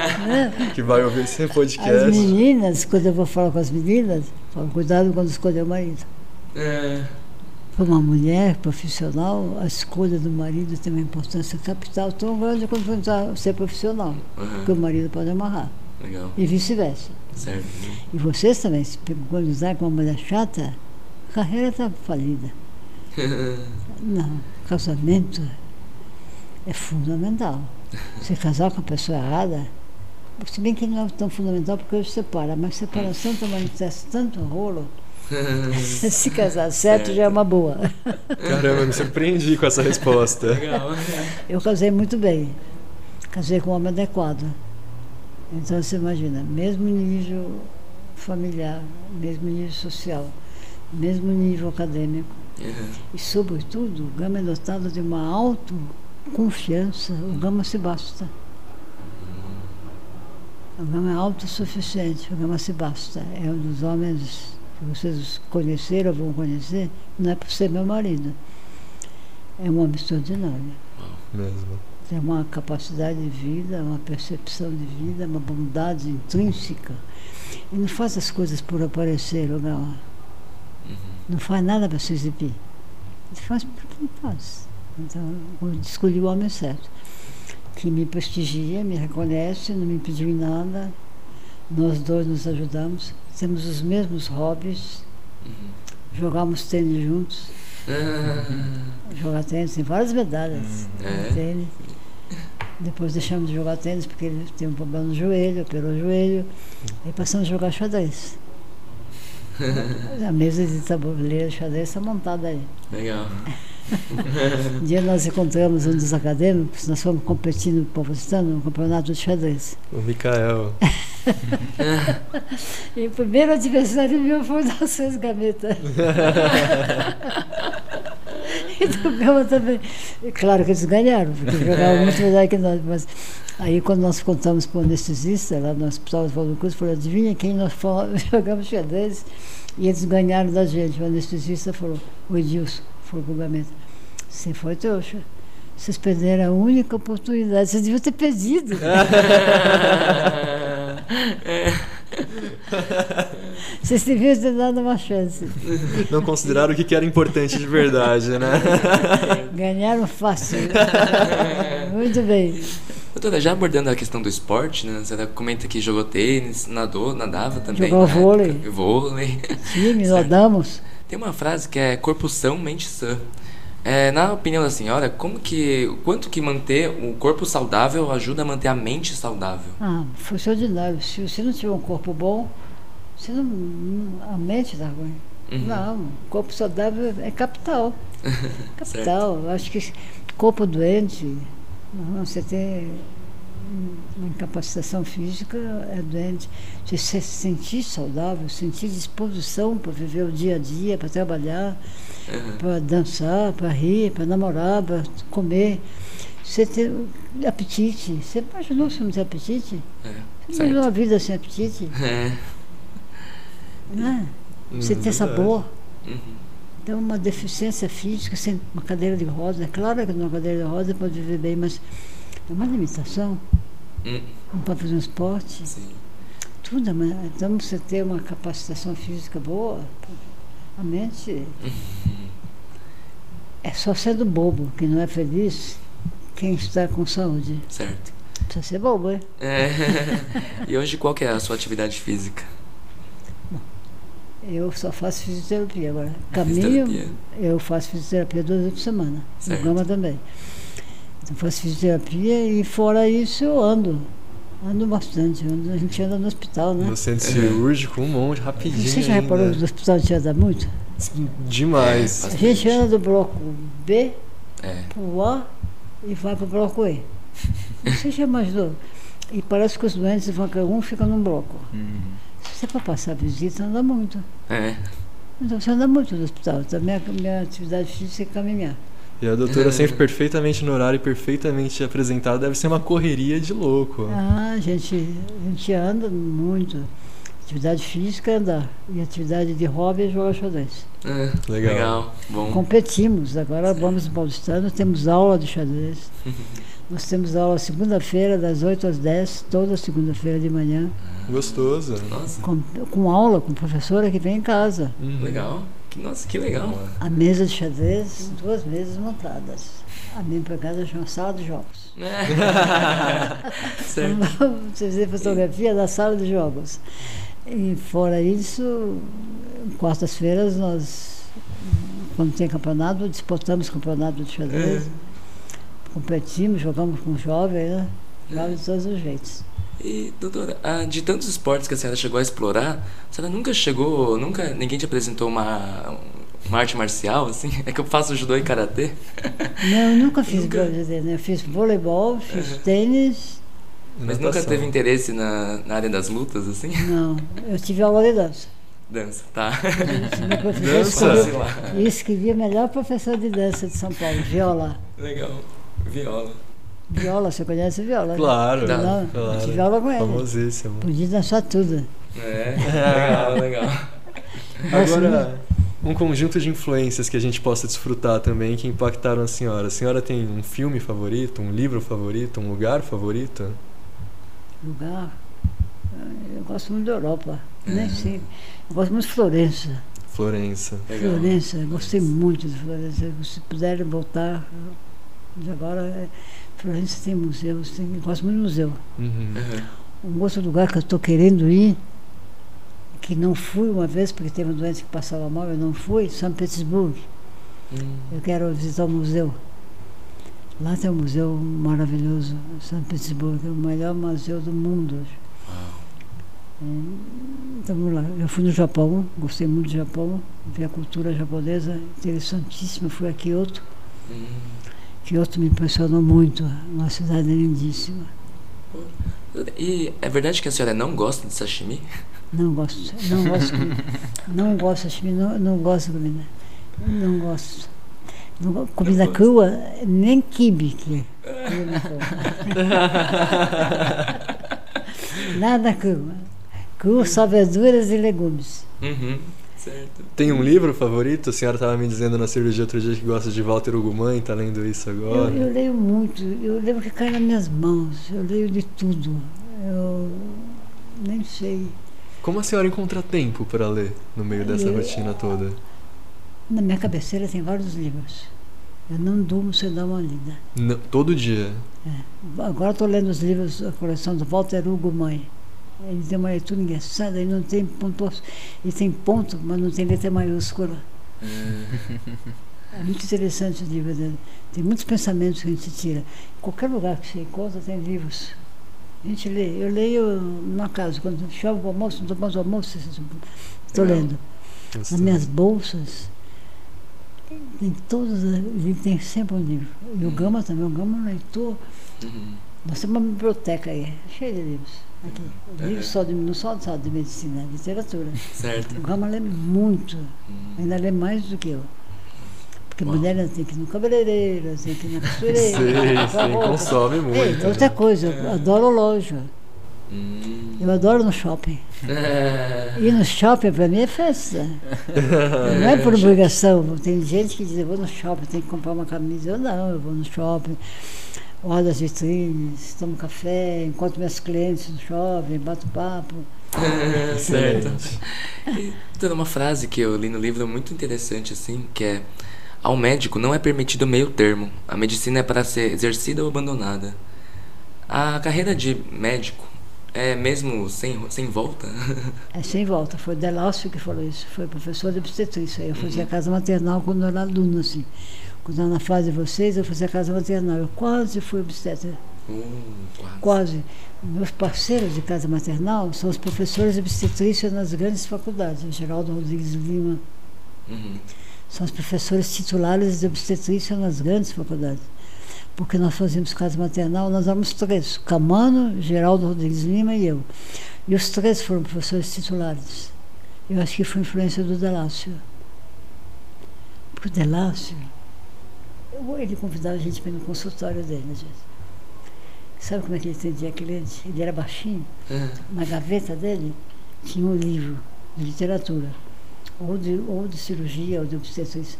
que vai ouvir esse As podcast. meninas, quando eu vou falar com as meninas, falo, cuidado quando escolher o marido. é, Para uma mulher profissional, a escolha do marido tem uma importância capital tão grande quanto ser profissional, porque o marido pode amarrar, legal. e vice-versa. Certo. E vocês também, se peculiarizar com uma mulher chata, a carreira está falida. Não, casamento é fundamental. Se casar com a pessoa errada, se bem que não é tão fundamental porque hoje separa, mas separação também traz tanto rolo, Se casar certo, já é uma boa. Caramba, me surpreendi com essa resposta. Legal. Eu casei muito bem. Casei com um homem adequado. Então você imagina, mesmo nível familiar, mesmo nível social, mesmo nível acadêmico. Uhum. E, sobretudo, o Gama é dotado de uma autoconfiança. O Gama se basta. O Gama é autossuficiente. O Gama se basta. É um dos homens que vocês conheceram, vão conhecer, não é por ser meu marido. É um homem extraordinário. Mesmo. Tem uma capacidade de vida, uma percepção de vida, uma bondade intrínseca. E não faz as coisas por aparecer, o Gama. Uhum. Não faz nada para se exibir. Ele faz porque não faz. Então, eu escolhi o homem certo. Que me prestigia, me reconhece, não me pediu nada. Nós dois nos ajudamos. Temos os mesmos hobbies. Uhum. Jogamos tênis juntos. Ah, Jogar tênis, tem várias medalhas. É? Tênis. Depois deixamos de jogar tênis porque ele tem um problema no joelho, operou o joelho. Aí passamos a jogar xadrez. A mesa de tabuleiro xadrez está montada aí. Legal. Um dia nós encontramos um dos acadêmicos, nós fomos competindo no Paulistano, no campeonato de xadrez. O Mikael. E o primeiro adversário meu foi o Narciso Gameta. e do Gama também. E claro que eles ganharam, porque jogavam muito melhor que nós. Mas aí quando nós contamos para o anestesista, lá no hospital de Paulo Cruz, falou, adivinha quem nós jogamos xadrez? E eles ganharam da gente. O anestesista falou, o Edilson, falou para o Gameta, você foi trouxa. Vocês perderam a única oportunidade, vocês deviam ter perdido. Vocês deviam ter dado uma chance. Não consideraram o que era importante de verdade, né? Ganharam fácil. Muito bem. Doutora, já abordando a questão do esporte, né? Você comenta que jogou tênis, nadou, nadava também. Jogou na vôlei. época. Vôlei. Time, Certo. Tem uma frase que é corpo são, mente sã. É, na opinião da senhora, como que, quanto que manter o corpo saudável ajuda a manter a mente saudável? Ah, foi extraordinário. Se você não tiver um corpo bom, você não, a mente está ruim. Uhum. Não, corpo saudável é capital. Capital. Eu acho que corpo doente, você tem uma incapacitação física, é doente. Se você se sentir saudável, sentir disposição para viver o dia a dia, para trabalhar, Uhum. para dançar, para rir, para namorar, para comer. Você ter apetite. Você imaginou se não ter apetite? É, Você imaginou uma vida sem apetite? É. Né? Você ter sabor. Uhum. Então, uma deficiência física, sem uma cadeira de rodas. É claro que numa cadeira de rodas pode viver bem, mas é uma limitação. Hum, Não pode fazer um esporte. sim. Tudo, mas então você ter uma capacitação física boa, a mente é só sendo bobo, que não é feliz, quem está com saúde. Certo. Precisa ser bobo, hein? É. e hoje qual que é a sua atividade física? Eu só faço fisioterapia agora. Caminho, Fisioterapia. eu faço fisioterapia duas vezes por semana. Certo. No Gama também. Então faço fisioterapia e fora isso eu ando. Ando bastante. ando- a gente anda no hospital, né? No centro cirúrgico, um monte, rapidinho. Você já reparou que no hospital a gente anda muito? Demais. É, A gente anda do bloco B É. pro A e vai pro bloco E. Você já imaginou? E parece que os doentes vão, cada um fica num bloco. Se você for passar visita, anda muito. É. Então você anda muito no hospital. Então minha, minha atividade física é caminhar. E a doutora sempre perfeitamente no horário e perfeitamente apresentada, deve ser uma correria de louco. Ah, a gente, a gente anda muito. Atividade física é andar. E atividade de hobby é jogar xadrez. É, Legal. Legal. Bom. Competimos. Agora vamos no Paulistano, temos aula de xadrez. Nós temos aula segunda-feira, das 8 às 10, toda segunda-feira de manhã, Gostoso. Nossa, com, com aula, com professora que vem em casa. Uhum. legal. Nossa, que legal. A mesa de xadrez, duas mesas montadas. A minha empregada chama sala de jogos. certo. Você vê fotografia da sala de jogos. E fora isso, quartas-feiras nós, quando tem campeonato, disputamos campeonato de xadrez. Competimos, jogamos com jovens, né? Jovens de todos os jeitos. E, doutora, ah, de tantos esportes que a senhora chegou a explorar, a senhora nunca chegou, nunca ninguém te apresentou uma, uma arte marcial, assim? É que eu faço judô e karatê. Não, eu nunca fiz Nunca? né? Eu fiz voleibol, fiz tênis. Mas nunca teve interesse na, na área das lutas, assim? Não, eu tive aula de dança. Dança, tá. Dança? escrevia- Lá. E escrevia melhor professor de dança de São Paulo, viola. Legal. Viola. Viola, você conhece viola? né? Claro, Tá. Não, claro. eu tive aula com ele. Famosíssimo. Podia dançar tudo. É, legal, legal. Agora, um conjunto de influências que a gente possa desfrutar também que impactaram a senhora. A senhora tem um filme favorito, um livro favorito, um lugar favorito? Lugar. Eu gosto muito da Europa. É. Nem sei. Eu gosto muito de Florença. Florença. Legal. Florença, gostei muito de Florença. Se puderem voltar. Agora, é, Florença tem museus, tem, eu gosto muito de museu. Uhum. Um outro lugar que eu estou querendo ir, que não fui uma vez, porque teve um doente que passava mal, eu não fui, São Petersburgo. Hum, Eu quero visitar o museu. Lá tem um museu maravilhoso, São Petersburgo, é o melhor museu do mundo. uau. Então vamos lá. Eu fui no Japão, gostei muito do Japão, vi a cultura japonesa, interessantíssima. Fui a Kyoto. Hum. Kyoto me impressionou muito, uma cidade lindíssima. E é verdade que a senhora não gosta de sashimi? Não gosto, não gosto, de comida. não gosto, acho que não, não gosto de comida. Não gosto. Não comida gosto. crua, nem quibe que é. Não. Nada cru. Cru só verduras e legumes. Uhum. Certo. Tem um livro favorito? A senhora estava me dizendo na cirurgia outro dia que gosta de Walter Ugumãe, tá lendo isso Eu, agora? eu leio muito, eu leio o que cai nas minhas mãos, eu leio de tudo. Eu nem sei. Como a senhora encontra tempo para ler no meio dessa Eu- rotina toda? Na minha cabeceira tem vários livros. Eu não durmo sem dar uma lida. Não- todo dia. Agora estou lendo os livros da coleção do Walter Hugo Mãe. Ele tem uma leitura engraçada, ele não tem ponto, ele tem ponto, mas não tem letra maiúscula. É muito interessante o livro dele. Tem muitos pensamentos que a gente tira. Em qualquer lugar que você encontra tem livros. A gente lê. Eu leio numa casa, quando chove o almoço, não tomamos almoço, estou lendo. Nas minhas bolsas tem todos, tem sempre um livro. E o Gama também, o Gama é um leitor. Uhum. Nós temos uma biblioteca aí, cheia de livros. Aqui. Livros só de, não só, só de medicina, é literatura. Certo. O Gama lê muito, Hum. ainda lê mais do que eu. Porque Uau. mulher tem que ir no cabeleireiro, tem que ir na costureira, Sim, sim, roupa. consome Ei, muito. outra coisa, eu adoro loja. Hum. Eu adoro no shopping. É. Ir no shopping para mim é festa. Não é por obrigação. Tem gente que diz, eu vou no shopping, tenho que comprar uma camisa. Eu não, eu vou no shopping, olho as vitrines, tomo café, encontro meus clientes no shopping, bato papo. certo. Excelente. E tem uma frase que eu li no livro muito interessante, assim, que é Ao médico não é permitido meio termo. A medicina é para ser exercida ou abandonada. A carreira de médico é mesmo sem, sem volta? É sem volta. Foi o Delácio que falou isso. Foi professor de obstetrícia. Eu fazia casa maternal quando eu era aluna, assim. Quando na fase de vocês, eu fazia casa maternal. Eu quase fui obstetra. Uh, quase. Quase. Meus parceiros de casa maternal são os professores de obstetrícia nas grandes faculdades. O Geraldo Rodrigues Lima. Uhum. São os professores titulares de obstetrícia nas grandes faculdades. Porque nós fazíamos casa maternal, nós éramos três: Camano, Geraldo Rodrigues Lima e eu. E os três foram professores titulares. Eu acho que foi influência do Delácio. Porque o Delácio, ele convidava a gente para ir no consultório dele, né, gente? Sabe como é que ele atendia cliente? Ele era baixinho. Ah, Na gaveta dele tinha um livro de literatura, ou de, ou de cirurgia, ou de obstetrícia.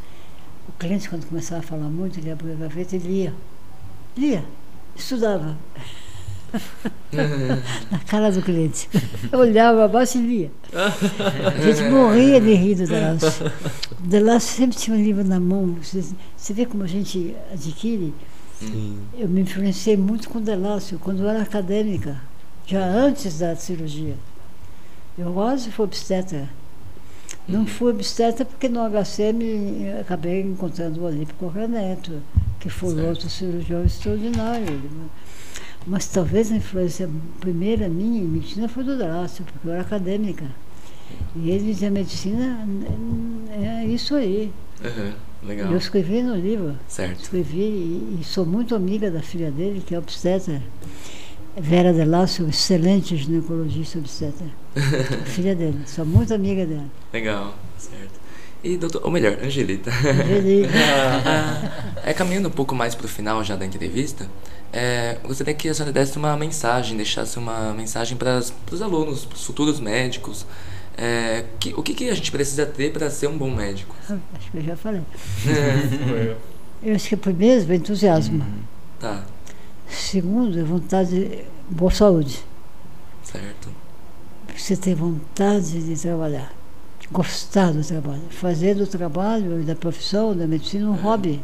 O cliente, quando começava a falar muito, ele abria a gaveta e lia. Lia, estudava. Na cara do cliente. Eu olhava abaixo e lia. A gente morria de rir do Delácio. O Delácio sempre tinha um livro na mão. Você, você vê como a gente adquire? Sim. Eu me influenciei muito com o Delácio quando eu era acadêmica, já antes da cirurgia. Eu quase fui obstetra. Não fui obstetra porque no HCM acabei encontrando o Olímpico Neto, que foi Certo. outro cirurgião extraordinário. Mas talvez a influência primeira minha em medicina foi do Drácio, porque eu era acadêmica. E ele dizia, medicina é isso aí. Uhum, legal. Eu escrevi no livro. Certo. Escrevi e, e sou muito amiga da filha dele, que é obstetra. Vera Delácio, excelente ginecologista obstetra. filha dele, sou muito amiga dela. Legal, certo. E doutor, ou melhor, Angelita. Angelita. É, caminhando um pouco mais para o final já da entrevista, é, gostaria que a senhora desse uma mensagem, deixasse uma mensagem para os alunos, para os futuros médicos. É, que, o que, que a gente precisa ter para ser um bom médico? Acho que eu já falei. É. Eu acho que primeiro, entusiasmo. Tá, Segundo, a vontade de boa saúde. certo. Você ter vontade de trabalhar. Gostar do trabalho. Fazer do trabalho e da profissão, da medicina, um hobby.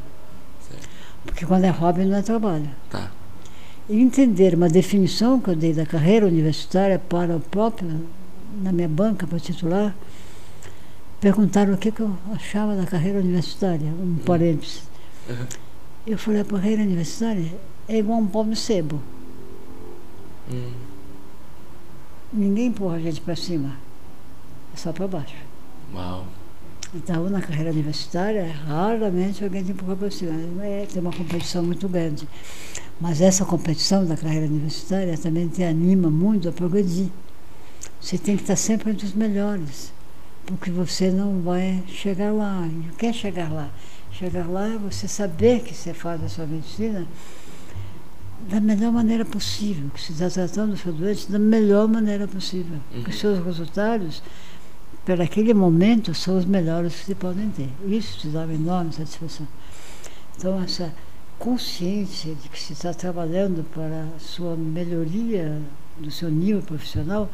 certo. Porque quando é hobby não é trabalho. Tá. E entender uma definição que eu dei da carreira universitária para o próprio, na minha banca para titular, perguntaram o que, que eu achava da carreira universitária, um parênteses. Uhum. Eu falei, a carreira universitária é igual um de sebo. Hum, Ninguém empurra a gente para cima, é só para baixo. uau. Então, na carreira universitária, raramente alguém te empurra para cima. É, tem uma competição muito grande. Mas essa competição da carreira universitária também te anima muito a progredir. Você tem que estar sempre entre os melhores, porque você não vai chegar lá. E o que é chegar lá? Chegar lá é você saber que você faz a sua medicina da melhor maneira possível, que você está tratando o seu doente da melhor maneira possível. Que os seus resultados, por aquele momento, são os melhores que se podem ter. Isso te dá uma enorme satisfação. Então, essa consciência de que se está trabalhando para a sua melhoria do seu nível profissional,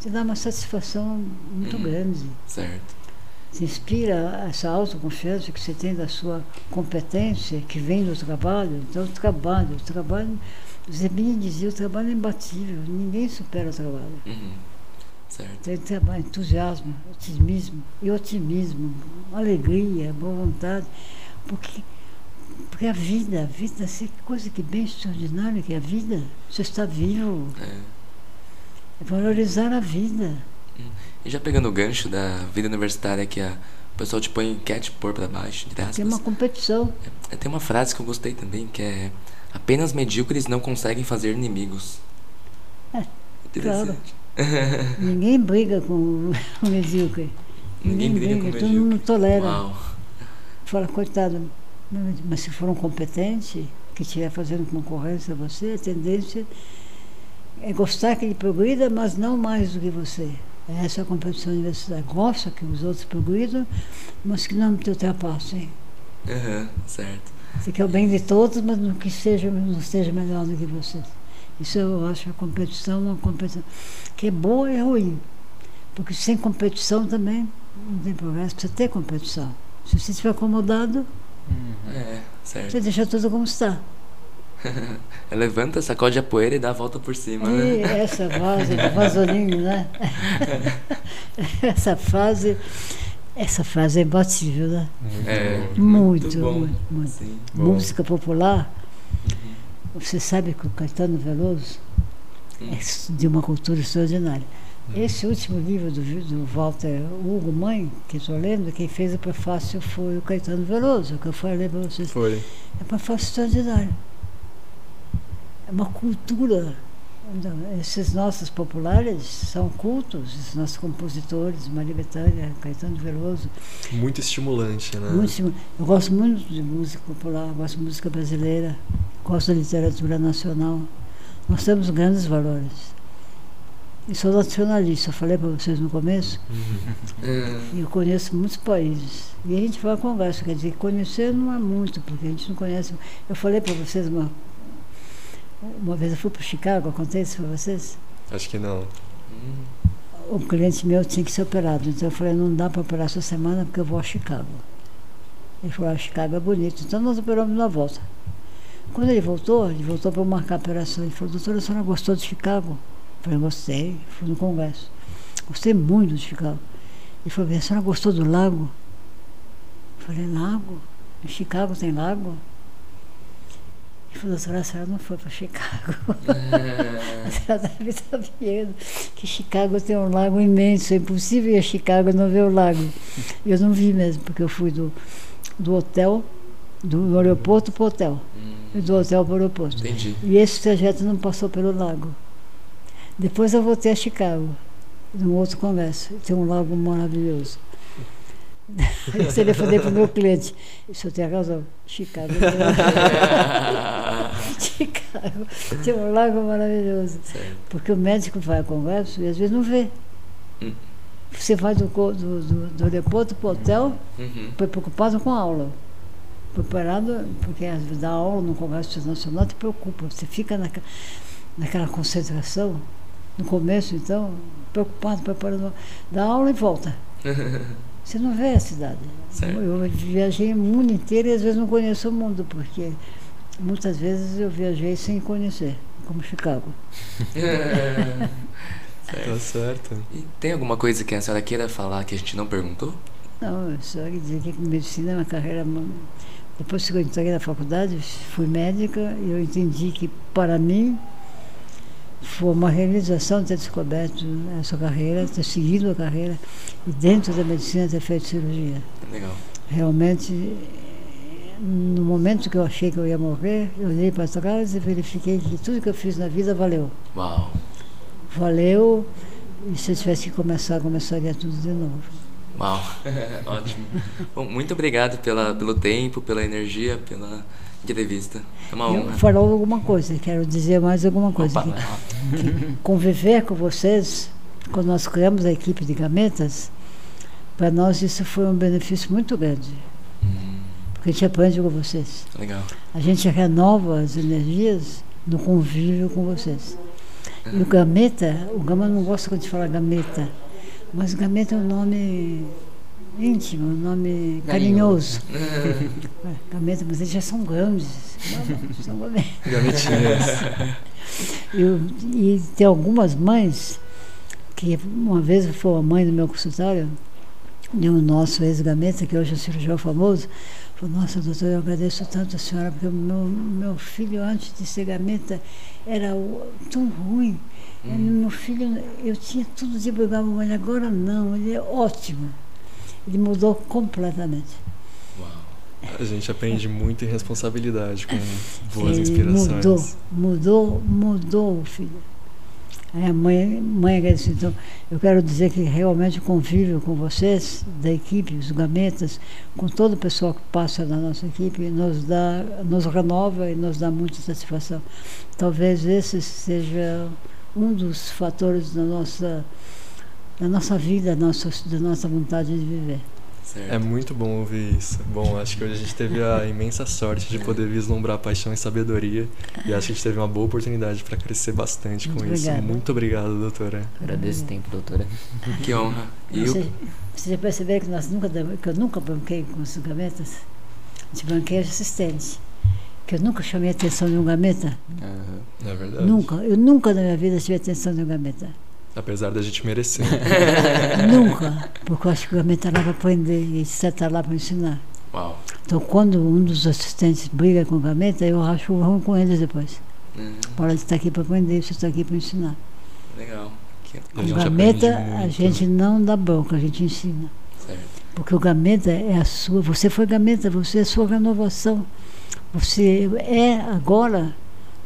te dá uma satisfação muito Uhum. grande. Certo. Te inspira essa autoconfiança que você tem da sua competência, que vem do trabalho. Então, o trabalho, o trabalho, Zebini dizia, o trabalho é imbatível, ninguém supera o trabalho. Uhum. Certo. Tem trabalho, entusiasmo, otimismo e otimismo, alegria, boa vontade, porque, porque a vida, a vida, assim, que coisa que bem extraordinária que é a vida. Você está vivo, É. é valorizar a vida. E já pegando o gancho da vida universitária que a o pessoal te põe, quer te pôr pra baixo, entre aspas. Tem uma competição. É, Tem uma frase que eu gostei também, que é apenas medíocres não conseguem fazer inimigos. É, Interessante. Ninguém briga com o medíocre. Ninguém briga com todo mundo medíocre. tolera. Uau. Fala, coitado, mas se for um competente que estiver fazendo concorrência a você, a tendência é gostar que ele progrida, mas não mais do que você. Essa é a competição universitária. Gosta que os outros progridam, mas que não te ultrapassem. Aham, certo. Você quer o bem de todos, mas não que seja, não esteja melhor do que você. Isso eu acho a competição uma competição que é boa e é ruim. Porque sem competição também não tem progresso. Precisa ter competição. Se você estiver acomodado, É, certo. você deixa tudo como está. É, Levanta, sacode a poeira e dá a volta por cima, E né? essa frase do Vasolini, né? essa frase, essa frase é imbatível, né? É, Muito, bom. muito, muito. Sim. Bom. Música popular, você sabe que o Caetano Veloso é de uma cultura extraordinária. Esse último livro do, do Walter Hugo Mãe, que estou lendo, quem fez o prefácio foi o Caetano Veloso, que eu falei para vocês. Foi. É um prefácio extraordinário. É uma cultura. Então, esses nossos populares são cultos, esses nossos compositores, Maria Bethânia, Caetano Veloso. Muito estimulante, né? Muito estimu- eu gosto muito de música popular, gosto de música brasileira, gosto da literatura nacional. Nós temos grandes valores. E sou nacionalista, eu falei para vocês no começo, É, e eu conheço muitos países. E a gente vai à conversa, quer dizer, conhecer não é muito, porque a gente não conhece. Eu falei para vocês uma, uma vez, eu fui para Chicago, eu isso para vocês. Acho que não. hum, um cliente meu tinha que ser operado. Então eu falei, não dá para operar essa semana porque eu vou a Chicago. Ele falou, ah, Chicago é bonito. Então nós operamos na volta. Quando ele voltou, ele voltou para marcar a operação. Ele falou, doutora, a senhora gostou de Chicago? Eu falei, gostei. Fui no congresso. Gostei muito de Chicago. Ele falou, a senhora gostou do lago? Eu falei, lago? Em Chicago tem lago? Ele falou, doutora, a senhora não foi para Chicago. a senhora deve estar vendo que Chicago tem um lago imenso, é impossível ir a Chicago e não ver o lago. Eu não vi mesmo, porque eu fui do, do hotel, do aeroporto para o hotel, e do hotel para o aeroporto. Entendi. E esse trajeto não passou pelo lago. Depois eu voltei a Chicago, num outro congresso. Tem um lago maravilhoso. Eu telefonei para o meu cliente. O senhor tem razão, Chicago. Chicago tem um lago maravilhoso. Porque o médico vai a congresso e às vezes não vê. Hum. Você vai do, do, do, do aeroporto para o hotel, Uhum. foi preocupado com a aula. Preparado, porque às vezes dar aula no Congresso Internacional te preocupa. Você fica naquela, naquela concentração, no começo, então, preocupado, preparando. Dá aula e volta. Você não vê a cidade. Certo. Eu viajei o mundo inteiro e às vezes não conheço o mundo, porque muitas vezes eu viajei sem conhecer, como Chicago. Tá certo. E tem alguma coisa que a senhora queira falar que a gente não perguntou? Não, eu só queria dizer que medicina é uma carreira. Depois que eu entrei na faculdade, fui médica e eu entendi que, para mim, foi uma realização ter descoberto essa carreira, ter seguido a carreira e, dentro da medicina, ter feito cirurgia. Legal. Realmente, no momento que eu achei que eu ia morrer, eu olhei para trás e verifiquei que tudo que eu fiz na vida valeu. Uau. Valeu, e se eu tivesse que começar, começaria tudo de novo. Uau. Ótimo. Bom, muito obrigado pela, pelo tempo, pela energia, pela entrevista. É uma Eu honra. falou alguma coisa, quero dizer mais alguma coisa. Opa. que conviver com vocês, quando nós criamos a equipe de gametas, para nós isso foi um benefício muito grande, Hum, porque a gente aprende com vocês. legal. A gente renova as energias no convívio com vocês. E o gameta, o gama não gosta quando a gente fala gameta, mas gameta é um nome íntimo, um nome carinhoso. É, gameta, mas eles já são grandes. Não, não, são. Gametinhas. Eu, e tem algumas mães que uma vez foi a mãe do meu consultório, de um nosso ex-gameta, que hoje é cirurgião famoso, falou, nossa doutora, eu agradeço tanto a senhora, porque o meu, meu filho antes de ser gameta era tão ruim. Hum. Meu filho, eu tinha tudo de brigar ele, agora não, ele é ótimo. Ele mudou completamente. Uau. A gente aprende muito em responsabilidade com boas Ele inspirações. Mudou, mudou, mudou o filho. Aí a mãe, mãe agradeceu. Então, eu quero dizer que realmente o convívio com vocês, da equipe, os gametas, com todo o pessoal que passa na nossa equipe, nos, dá, nos renova e nos dá muita satisfação. Talvez esse seja um dos fatores da nossa, da nossa vida, da nossa, da nossa vontade de viver. Certo. É muito bom ouvir isso. Bom, acho que hoje a gente teve a imensa sorte de poder vislumbrar paixão e sabedoria. E acho que a gente teve uma boa oportunidade para crescer bastante com Muito isso. obrigada. Muito obrigado, doutora. Agradeço o tempo, doutora. Que honra. E Você, o... você já percebeu que, nós nunca, que eu nunca banquei com os gametas? A gente banqueia de assistente. Que eu nunca chamei a atenção de um gameta. É verdade. Nunca. Eu nunca na minha vida tive atenção de um gameta. Apesar da gente merecer. nunca. Porque eu acho que o gameta está lá para aprender e você está lá para ensinar. Uau. Então, quando um dos assistentes briga com o gameta, eu acho ruim com eles depois. Hum, Para de estar aqui para aprender, você está aqui para ensinar. legal. Que... A o gente gameta, a gente não dá bronca, a gente ensina. Certo. Porque o gameta é a sua, você foi gameta, você é a sua renovação. Você é agora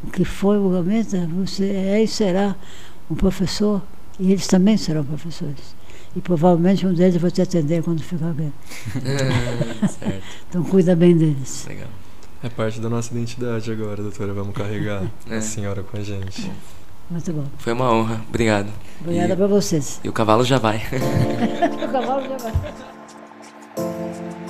o que foi o gameta, você é e será um professor, e eles também serão professores. E provavelmente um deles vai te atender quando ficar bem. certo. Então cuida bem deles. Legal. É parte da nossa identidade agora, doutora. Vamos carregar É. a senhora com a gente. Muito bom. Foi uma honra. Obrigado. Obrigada E- para vocês. E o cavalo já vai. O cavalo já vai.